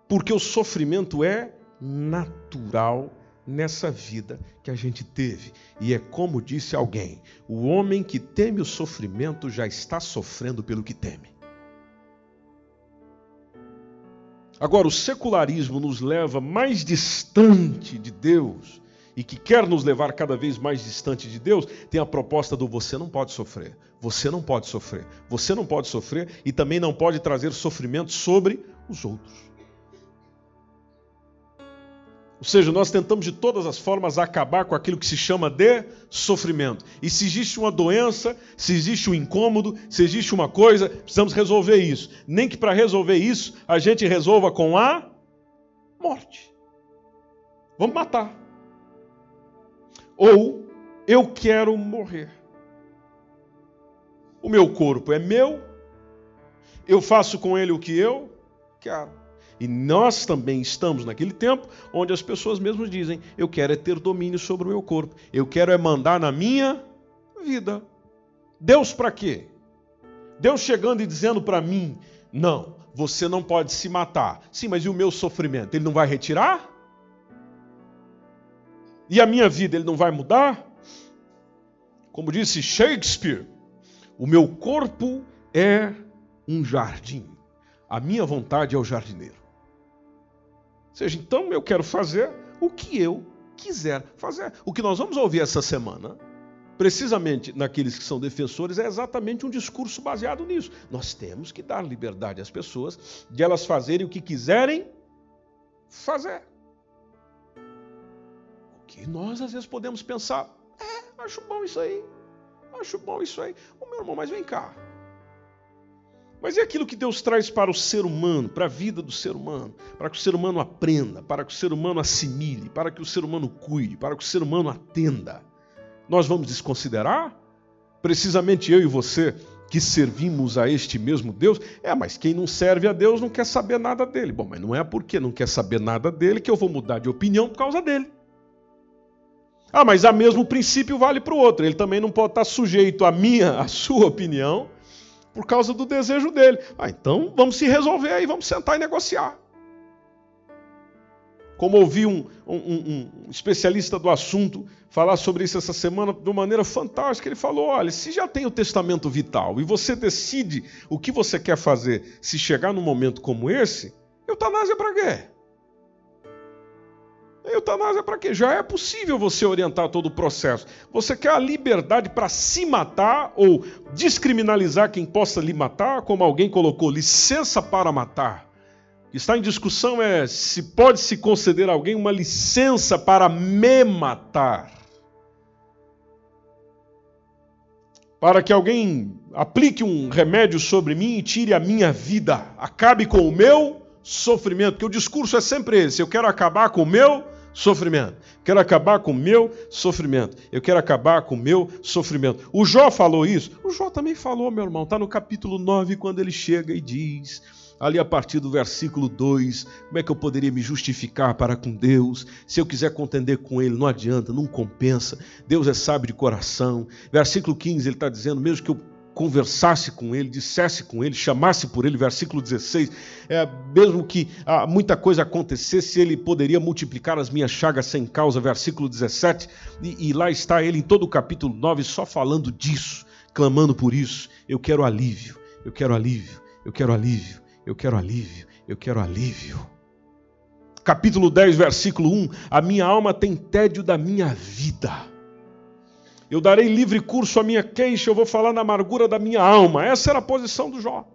Porque o sofrimento é natural nessa vida que a gente teve. E é como disse alguém: o homem que teme o sofrimento já está sofrendo pelo que teme. Agora, o secularismo nos leva mais distante de Deus e que quer nos levar cada vez mais distante de Deus, tem a proposta do você não pode sofrer. Você não pode sofrer. Você não pode sofrer e também não pode trazer sofrimento sobre os outros. Ou seja, nós tentamos de todas as formas acabar com aquilo que se chama de sofrimento. E se existe uma doença, se existe um incômodo, se existe uma coisa, precisamos resolver isso. Nem que para resolver isso a gente resolva com a morte. Vamos matar. Ou eu quero morrer. O meu corpo é meu, eu faço com ele o que eu quero. E nós também estamos naquele tempo onde as pessoas mesmo dizem: eu quero é ter domínio sobre o meu corpo, eu quero é mandar na minha vida. Deus para quê? Deus chegando e dizendo para mim: não, você não pode se matar. Sim, mas e o meu sofrimento? Ele não vai retirar? E a minha vida, ele não vai mudar? Como disse Shakespeare, o meu corpo é um jardim, a minha vontade é o jardineiro seja, então eu quero fazer o que eu quiser fazer. O que nós vamos ouvir essa semana, precisamente naqueles que são defensores, é exatamente um discurso baseado nisso. Nós temos que dar liberdade às pessoas de elas fazerem o que quiserem fazer. O que nós às vezes podemos pensar, é, acho bom isso aí, acho bom isso aí. O meu irmão, mas vem cá. Mas é aquilo que Deus traz para o ser humano, para a vida do ser humano, para que o ser humano aprenda, para que o ser humano assimile, para que o ser humano cuide, para que o ser humano atenda. Nós vamos desconsiderar? Precisamente eu e você que servimos a este mesmo Deus? É, mas quem não serve a Deus não quer saber nada dele. Bom, mas não é porque não quer saber nada dele que eu vou mudar de opinião por causa dele. Ah, mas a mesmo princípio vale para o outro. Ele também não pode estar sujeito à minha, à sua opinião, por causa do desejo dele. Ah, então vamos se resolver aí, vamos sentar e negociar. Como ouvi um, um, um, especialista do assunto falar sobre isso essa semana de uma maneira fantástica, ele falou: olha, se já tem o testamento vital e você decide o que você quer fazer se chegar num momento como esse, eutanásia para quê? Eutanásia para quê? Já é possível você orientar todo o processo. Você quer a liberdade para se matar ou descriminalizar quem possa lhe matar, como alguém colocou, licença para matar. Está em discussão é se pode se conceder a alguém uma licença para me matar. Para que alguém aplique um remédio sobre mim e tire a minha vida, acabe com o meu sofrimento, porque o discurso é sempre esse: eu quero acabar com o meu sofrimento. Quero acabar com o meu sofrimento. Eu quero acabar com o meu sofrimento. O Jó falou isso? O Jó também falou, meu irmão. Está no capítulo 9, quando ele chega e diz, ali a partir do versículo 2, como é que eu poderia me justificar para com Deus? Se eu quiser contender com Ele, não adianta, não compensa. Deus é sábio de coração. Versículo 15, ele está dizendo, mesmo que eu conversasse com ele, dissesse com ele, chamasse por ele, versículo 16, é, mesmo que ah, muita coisa acontecesse, ele poderia multiplicar as minhas chagas sem causa, versículo 17, e, e lá está ele em todo o capítulo 9 só falando disso, clamando por isso. Eu quero alívio, eu quero alívio, eu quero alívio, eu quero alívio, eu quero alívio. Capítulo 10, versículo 1: A minha alma tem tédio da minha vida eu darei livre curso à minha queixa, eu vou falar na amargura da minha alma. Essa era a posição do Jó.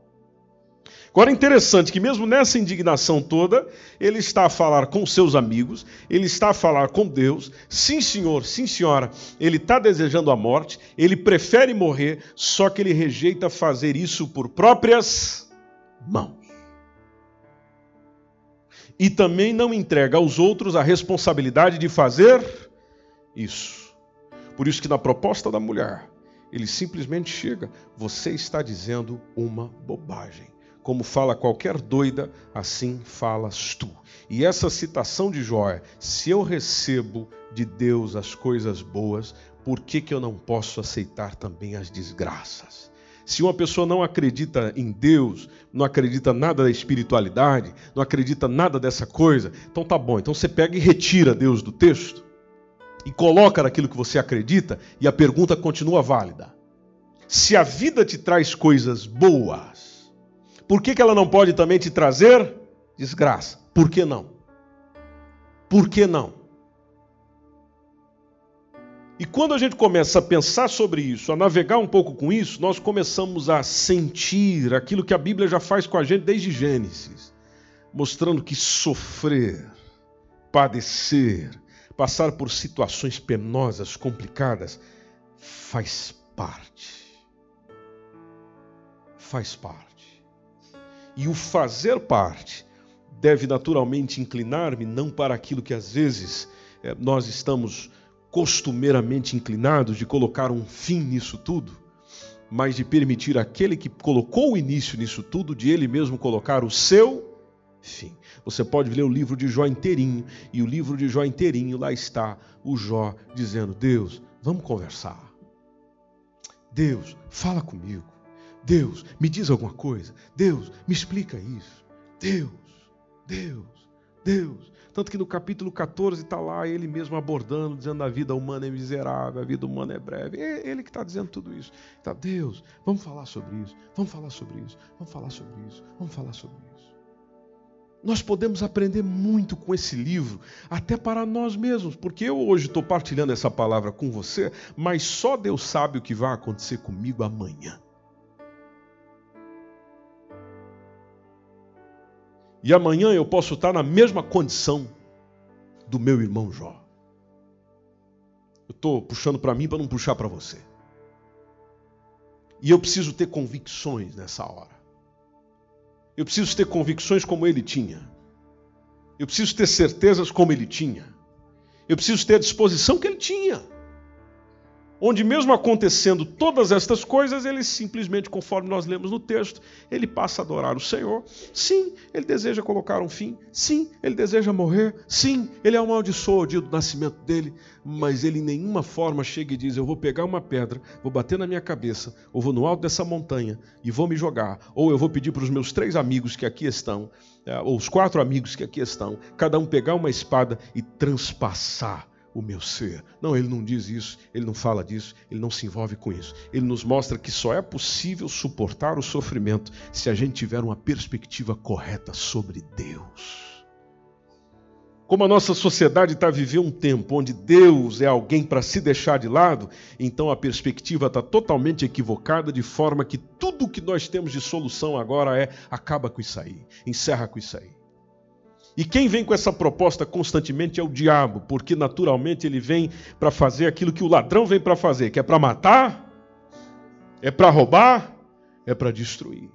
Agora é interessante que, mesmo nessa indignação toda, ele está a falar com seus amigos, ele está a falar com Deus. Sim, senhor, sim, senhora, ele está desejando a morte, ele prefere morrer, só que ele rejeita fazer isso por próprias mãos. E também não entrega aos outros a responsabilidade de fazer isso. Por isso que na proposta da mulher, ele simplesmente chega, você está dizendo uma bobagem. Como fala qualquer doida, assim falas tu. E essa citação de Jó é: se eu recebo de Deus as coisas boas, por que, que eu não posso aceitar também as desgraças? Se uma pessoa não acredita em Deus, não acredita nada da espiritualidade, não acredita nada dessa coisa, então tá bom, então você pega e retira Deus do texto e coloca naquilo que você acredita, e a pergunta continua válida. Se a vida te traz coisas boas, por que, que ela não pode também te trazer desgraça? Por que não? Por que não? E quando a gente começa a pensar sobre isso, a navegar um pouco com isso, nós começamos a sentir aquilo que a Bíblia já faz com a gente desde Gênesis, mostrando que sofrer padecer, passar por situações penosas, complicadas, faz parte. Faz parte. E o fazer parte deve naturalmente inclinar-me não para aquilo que às vezes é, nós estamos costumeiramente inclinados de colocar um fim nisso tudo, mas de permitir aquele que colocou o início nisso tudo, de ele mesmo colocar o seu fim. Você pode ler o livro de Jó inteirinho, e o livro de Jó inteirinho, lá está o Jó dizendo: Deus, vamos conversar. Deus, fala comigo. Deus, me diz alguma coisa. Deus, me explica isso. Deus, Deus, Deus. Tanto que no capítulo 14 está lá ele mesmo abordando, dizendo a vida humana é miserável, a vida humana é breve. É ele que está dizendo tudo isso. Tá, Deus, vamos falar sobre isso, vamos falar sobre isso, vamos falar sobre isso, vamos falar sobre isso. Nós podemos aprender muito com esse livro, até para nós mesmos, porque eu hoje estou partilhando essa palavra com você, mas só Deus sabe o que vai acontecer comigo amanhã. E amanhã eu posso estar na mesma condição do meu irmão Jó. Eu estou puxando para mim para não puxar para você. E eu preciso ter convicções nessa hora. Eu preciso ter convicções como ele tinha. Eu preciso ter certezas como ele tinha. Eu preciso ter a disposição que ele tinha onde, mesmo acontecendo todas estas coisas, ele simplesmente, conforme nós lemos no texto, ele passa a adorar o Senhor. Sim, ele deseja colocar um fim. Sim, ele deseja morrer. Sim, ele amaldiçoa o dia do nascimento dele. Mas ele em nenhuma forma chega e diz: Eu vou pegar uma pedra, vou bater na minha cabeça, ou vou no alto dessa montanha e vou me jogar. Ou eu vou pedir para os meus três amigos que aqui estão, eh, ou os quatro amigos que aqui estão, cada um pegar uma espada e transpassar o meu ser. Não, ele não diz isso, ele não fala disso, ele não se envolve com isso. Ele nos mostra que só é possível suportar o sofrimento se a gente tiver uma perspectiva correta sobre Deus. Como a nossa sociedade está vivendo um tempo onde Deus é alguém para se deixar de lado, então a perspectiva está totalmente equivocada, de forma que tudo que nós temos de solução agora é acaba com isso aí, encerra com isso aí. E quem vem com essa proposta constantemente é o diabo, porque naturalmente ele vem para fazer aquilo que o ladrão vem para fazer, que é para matar, é para roubar, é para destruir.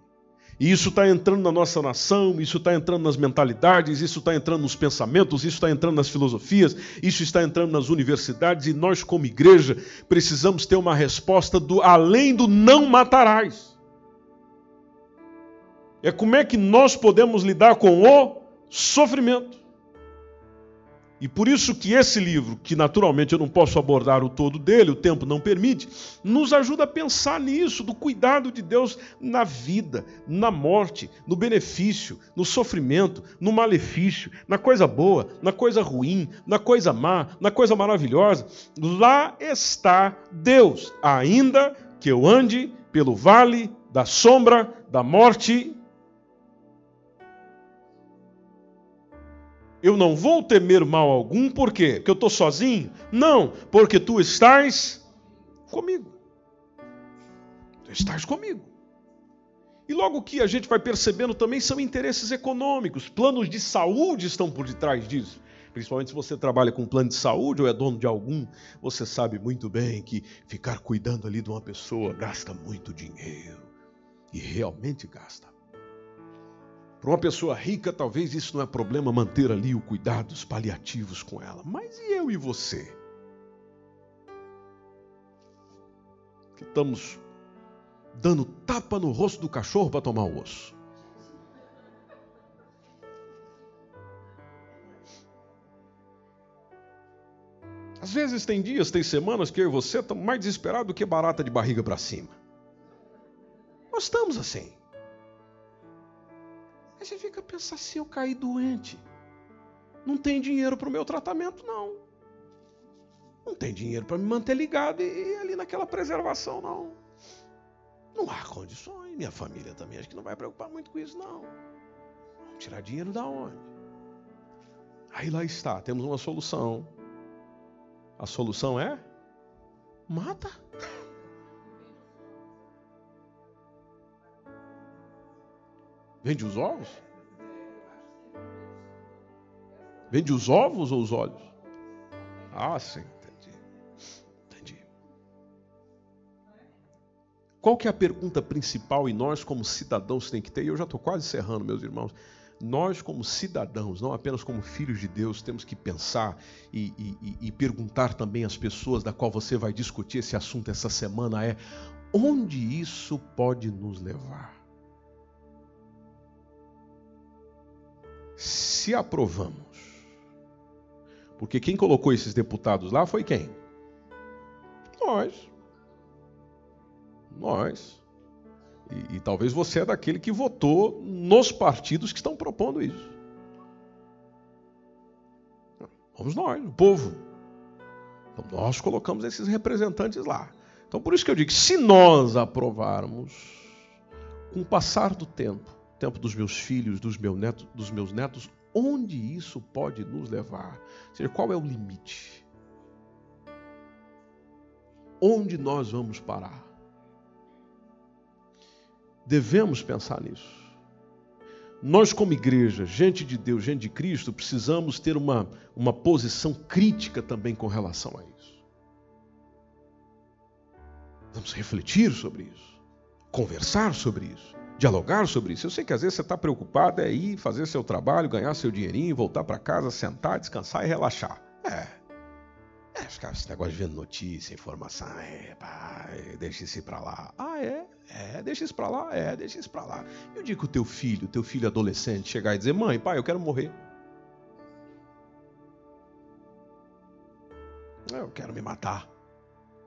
E isso está entrando na nossa nação, isso está entrando nas mentalidades, isso está entrando nos pensamentos, isso está entrando nas filosofias, isso está entrando nas universidades, e nós, como igreja, precisamos ter uma resposta do além do não matarás. É como é que nós podemos lidar com o sofrimento. E por isso que esse livro, que naturalmente eu não posso abordar o todo dele, o tempo não permite, nos ajuda a pensar nisso, do cuidado de Deus na vida, na morte, no benefício, no sofrimento, no malefício, na coisa boa, na coisa ruim, na coisa má, na coisa maravilhosa. Lá está Deus, ainda que eu ande pelo vale da sombra da morte Eu não vou temer mal algum, por quê? Porque eu estou sozinho? Não, porque tu estás comigo. Tu estás comigo. E logo que a gente vai percebendo também são interesses econômicos, planos de saúde estão por detrás disso. Principalmente se você trabalha com plano de saúde ou é dono de algum, você sabe muito bem que ficar cuidando ali de uma pessoa gasta muito dinheiro. E realmente gasta. Para uma pessoa rica, talvez isso não é problema manter ali o cuidado, os paliativos com ela. Mas e eu e você? Que estamos dando tapa no rosto do cachorro para tomar o osso. Às vezes tem dias, tem semanas que eu e você estamos mais desesperados do que barata de barriga para cima. Nós estamos assim. Você fica pensando assim, eu caí doente. Não tem dinheiro para o meu tratamento, não. Não tem dinheiro para me manter ligado e, e ali naquela preservação, não. Não há condições. Minha família também acho que não vai preocupar muito com isso, não. Vamos tirar dinheiro da onde? Aí lá está, temos uma solução. A solução é mata. Vende os ovos? Vende os ovos ou os olhos? Ah, sim, entendi. Entendi. Qual que é a pergunta principal e nós como cidadãos tem que ter? E eu já estou quase encerrando, meus irmãos. Nós, como cidadãos, não apenas como filhos de Deus, temos que pensar e, e, e, perguntar também às pessoas da qual você vai discutir esse assunto essa semana é onde isso pode nos levar? Se aprovamos, porque quem colocou esses deputados lá foi quem? Nós. Nós. E, e, talvez você é daquele que votou nos partidos que estão propondo isso. Vamos nós, o povo. Então nós colocamos esses representantes lá. Então por isso que eu digo, se nós aprovarmos, com o passar do tempo, tempo dos meus filhos, dos meus netos, dos meus netos, onde isso pode nos levar? Ou seja, qual é o limite? Onde nós vamos parar? Devemos pensar nisso. Nós, como igreja, gente de Deus, gente de Cristo, precisamos ter uma, uma posição crítica também com relação a isso. Vamos refletir sobre isso, conversar sobre isso, dialogar sobre isso. Eu sei que às vezes você está preocupado é ir fazer seu trabalho, ganhar seu dinheirinho, voltar para casa, sentar, descansar e relaxar. É, é, caras, esse negócio de vendo notícia, informação, é, pá, deixa isso para lá. Ah, é? É, deixa isso para lá, é, deixa isso para lá. E o dia que o teu filho, teu filho adolescente, chegar e dizer, mãe, pai, eu quero morrer. Eu quero me matar.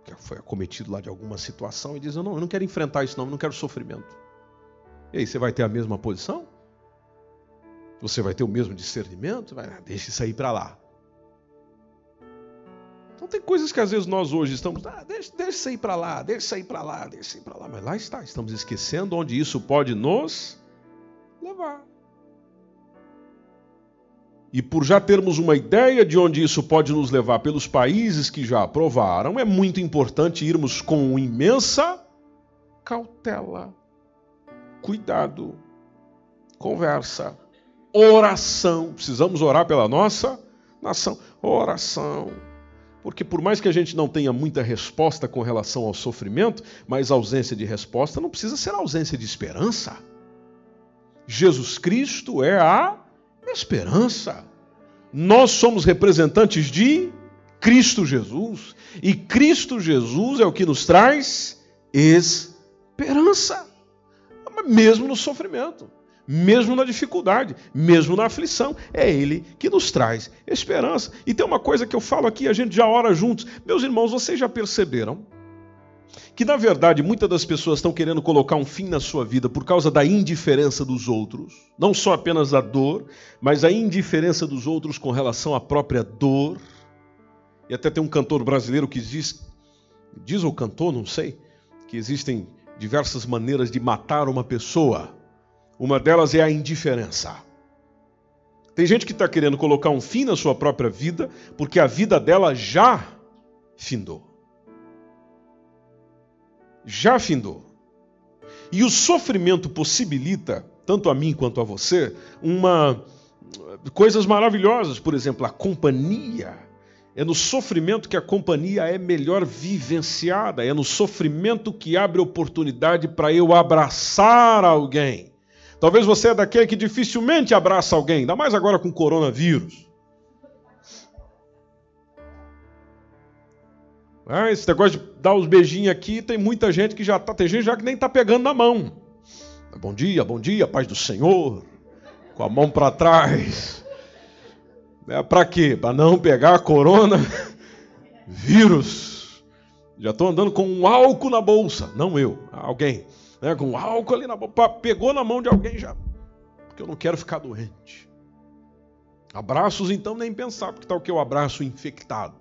Que foi acometido lá de alguma situação e diz, não, eu não quero enfrentar isso não, eu não quero sofrimento. E aí, você vai ter a mesma posição? Você vai ter o mesmo discernimento? Vai, ah, deixa isso aí para lá. Então tem coisas que às vezes nós hoje estamos, ah, deixa, deixa isso aí para lá, deixa isso aí para lá, deixa isso aí para lá, mas lá está, estamos esquecendo onde isso pode nos levar. E por já termos uma ideia de onde isso pode nos levar pelos países que já aprovaram, é muito importante irmos com imensa cautela, cuidado, conversa, oração. Precisamos orar pela nossa nação. Oração porque por mais que a gente não tenha muita resposta com relação ao sofrimento, mas ausência de resposta não precisa ser ausência de esperança. Jesus Cristo é a esperança. Nós somos representantes de Cristo Jesus, e Cristo Jesus é o que nos traz esperança, mesmo no sofrimento mesmo na dificuldade, mesmo na aflição. É Ele que nos traz esperança. E tem uma coisa que eu falo aqui, a gente já ora juntos. Meus irmãos, vocês já perceberam que, na verdade, muitas das pessoas estão querendo colocar um fim na sua vida por causa da indiferença dos outros, não só apenas da dor, mas a indiferença dos outros com relação à própria dor. E até tem um cantor brasileiro que diz, diz ou cantor, não sei, que existem diversas maneiras de matar uma pessoa. Uma delas é a indiferença. Tem gente que está querendo colocar um fim na sua própria vida porque a vida dela já findou. Já findou. E o sofrimento possibilita, tanto a mim quanto a você, uma coisas maravilhosas, por exemplo, a companhia. É no sofrimento que a companhia é melhor vivenciada, é no sofrimento que abre oportunidade para eu abraçar alguém. Talvez você é daquele que dificilmente abraça alguém, ainda mais agora com coronavírus. Ah, esse negócio de dar os beijinhos aqui, tem muita gente que já tá, tem gente já que nem tá pegando na mão. Bom dia, bom dia, paz do Senhor. Com a mão para trás. É para quê? Para não pegar corona vírus. Já estou andando com um álcool na bolsa, não eu, alguém né, com álcool ali na boca, pegou na mão de alguém já, porque eu não quero ficar doente. Abraços, então, nem pensar, porque tal que eu abraço infectado.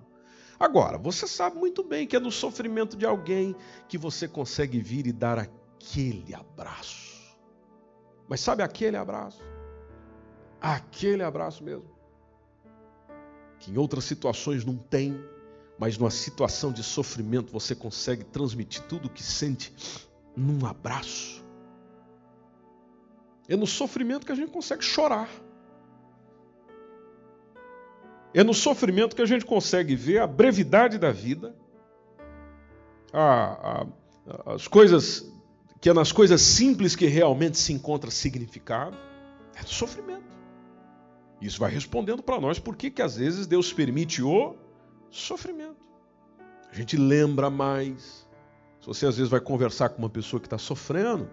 Agora, você sabe muito bem que é no sofrimento de alguém que você consegue vir e dar aquele abraço. Mas sabe aquele abraço? Aquele abraço mesmo. Que em outras situações não tem, mas numa situação de sofrimento você consegue transmitir tudo o que sente num abraço. É no sofrimento que a gente consegue chorar. É no sofrimento que a gente consegue ver a brevidade da vida, a, a, as coisas que é nas coisas simples que realmente se encontra significado. É do sofrimento. Isso vai respondendo para nós por que às vezes Deus permite o sofrimento. A gente lembra mais. Se você às vezes vai conversar com uma pessoa que está sofrendo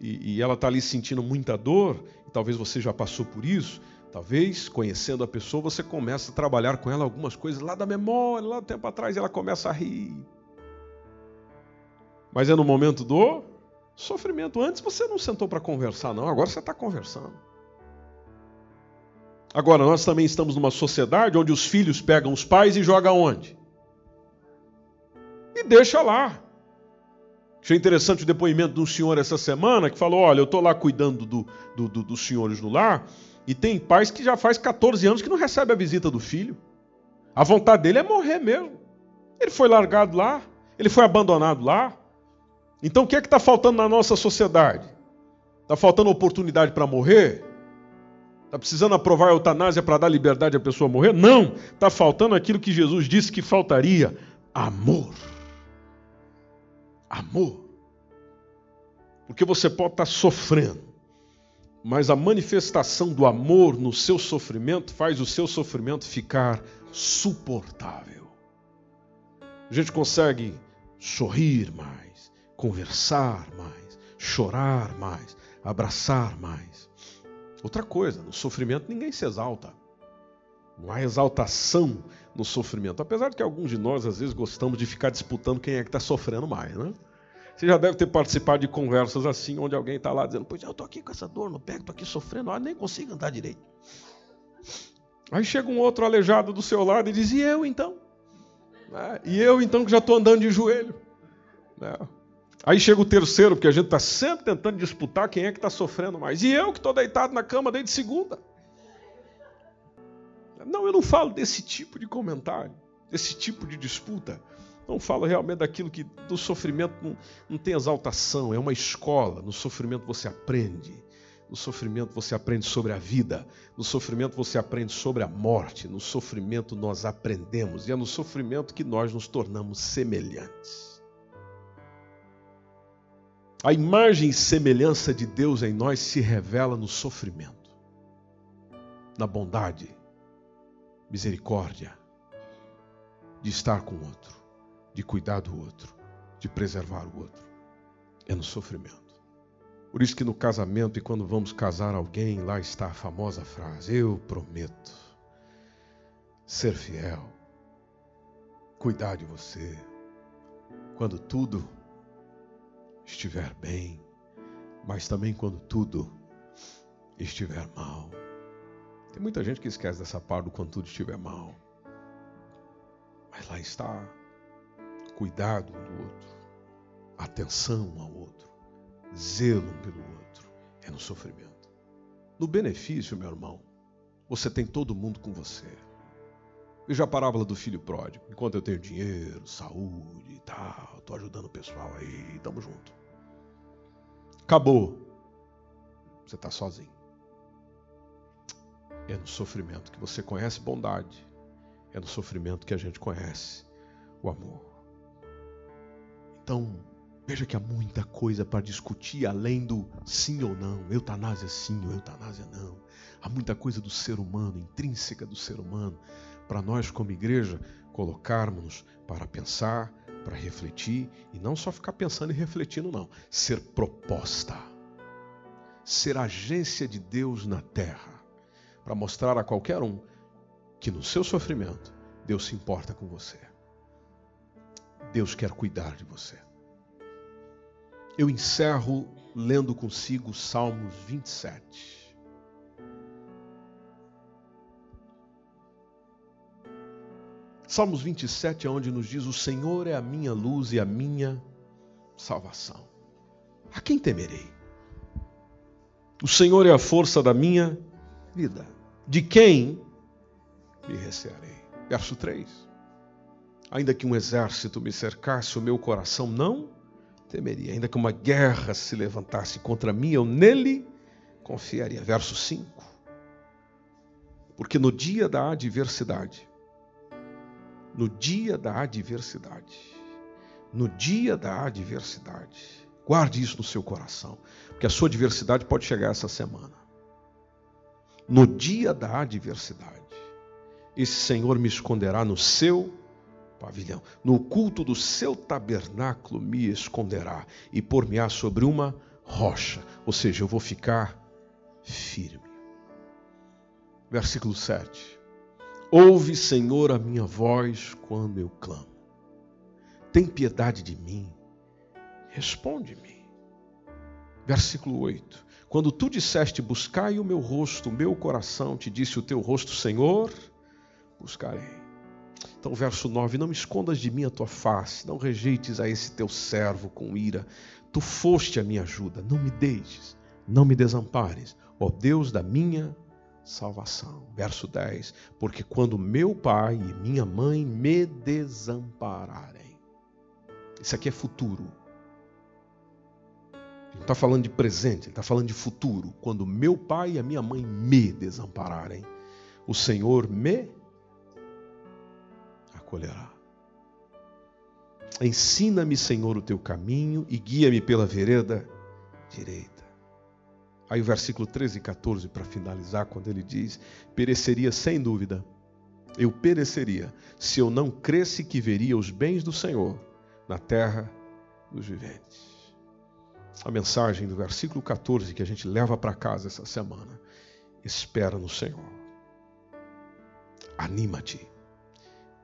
e, e ela está ali sentindo muita dor, e talvez você já passou por isso, talvez conhecendo a pessoa você começa a trabalhar com ela algumas coisas lá da memória, lá do tempo atrás, e ela começa a rir. Mas é no momento do sofrimento. Antes você não sentou para conversar, não, agora você está conversando. Agora, nós também estamos numa sociedade onde os filhos pegam os pais e jogam onde? E deixa lá. Achei interessante o depoimento de um senhor essa semana que falou: Olha, eu estou lá cuidando do, do, do, dos senhores no lar e tem pais que já faz 14 anos que não recebe a visita do filho. A vontade dele é morrer mesmo. Ele foi largado lá, ele foi abandonado lá. Então o que é que está faltando na nossa sociedade? Está faltando oportunidade para morrer? Está precisando aprovar a eutanásia para dar liberdade à pessoa morrer? Não. Está faltando aquilo que Jesus disse que faltaria: amor. Amor. Porque você pode estar tá sofrendo, mas a manifestação do amor no seu sofrimento faz o seu sofrimento ficar suportável. A gente consegue sorrir mais, conversar mais, chorar mais, abraçar mais. Outra coisa, no sofrimento ninguém se exalta. Não há exaltação no sofrimento. Apesar de que alguns de nós, às vezes, gostamos de ficar disputando quem é que está sofrendo mais, né? Você já deve ter participado de conversas assim, onde alguém está lá dizendo: Pois eu estou aqui com essa dor no pé, estou aqui sofrendo, ah, nem consigo andar direito. Aí chega um outro aleijado do seu lado e diz: E eu então? É, e eu então que já estou andando de joelho? É. Aí chega o terceiro, porque a gente está sempre tentando disputar quem é que está sofrendo mais. E eu que estou deitado na cama desde segunda. Não, eu não falo desse tipo de comentário, desse tipo de disputa. Não falo realmente daquilo que do sofrimento não, não tem exaltação, é uma escola. No sofrimento você aprende. No sofrimento você aprende sobre a vida. No sofrimento você aprende sobre a morte. No sofrimento nós aprendemos. E é no sofrimento que nós nos tornamos semelhantes. A imagem e semelhança de Deus em nós se revela no sofrimento, na bondade, misericórdia, de estar com o outro, de cuidar do outro, de preservar o outro. É no sofrimento. Por isso que no casamento e quando vamos casar alguém, lá está a famosa frase: Eu prometo ser fiel, cuidar de você, quando tudo estiver bem, mas também quando tudo estiver mal. Tem muita gente que esquece dessa parte do quando tudo estiver mal. Mas lá está. Cuidado um do outro, atenção ao outro, zelo pelo outro. É no sofrimento. No benefício, meu irmão, você tem todo mundo com você. Veja a parábola do filho pródigo. Enquanto eu tenho dinheiro, saúde e tal, estou ajudando o pessoal aí, estamos juntos. Acabou. Você está sozinho. É no sofrimento que você conhece bondade. É no sofrimento que a gente conhece o amor. Então, veja que há muita coisa para discutir além do sim ou não, eutanásia sim ou eutanásia não. Há muita coisa do ser humano, intrínseca do ser humano, para nós, como igreja, colocarmos para pensar, para refletir e não só ficar pensando e refletindo, não. Ser proposta. Ser agência de Deus na terra. Para mostrar a qualquer um que no seu sofrimento Deus se importa com você. Deus quer cuidar de você. Eu encerro lendo consigo Salmos 27. Salmos 27 é onde nos diz: O Senhor é a minha luz e a minha salvação. A quem temerei? O Senhor é a força da minha vida. De quem me recearei? Verso 3. Ainda que um exército me cercasse, o meu coração não temeria. Ainda que uma guerra se levantasse contra mim, eu nele confiaria. Verso 5 Porque no dia da adversidade, no dia da adversidade, no dia da adversidade, guarde isso no seu coração, porque a sua adversidade pode chegar essa semana. No dia da adversidade, esse Senhor me esconderá no seu pavilhão. No culto do seu tabernáculo me esconderá e por-me-á sobre uma rocha. Ou seja, eu vou ficar firme. Versículo 7. Ouve, Senhor, a minha voz quando eu clamo. Tem piedade de mim. Responde-me. Versículo 8. Quando tu disseste, buscai o meu rosto, o meu coração te disse o teu rosto, Senhor, buscarei. Então, verso 9: Não escondas de mim a tua face, não rejeites a esse teu servo com ira. Tu foste a minha ajuda, não me deixes, não me desampares, ó Deus da minha salvação. Verso 10: Porque quando meu pai e minha mãe me desampararem. Isso aqui é futuro. Ele não está falando de presente, ele está falando de futuro. Quando meu pai e a minha mãe me desampararem, o Senhor me acolherá. Ensina-me, Senhor, o teu caminho e guia-me pela vereda direita. Aí o versículo 13 e 14, para finalizar, quando ele diz: Pereceria sem dúvida, eu pereceria, se eu não cresce que veria os bens do Senhor na terra dos viventes. A mensagem do versículo 14 que a gente leva para casa essa semana: espera no Senhor. Anima-te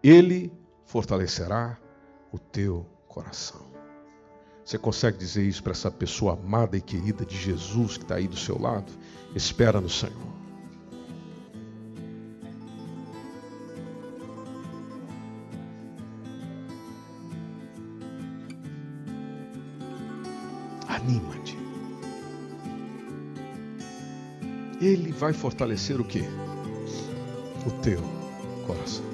ele fortalecerá o teu coração. Você consegue dizer isso para essa pessoa amada e querida de Jesus que está aí do seu lado? Espera no Senhor. Anima-te. Ele vai fortalecer o que? O teu coração.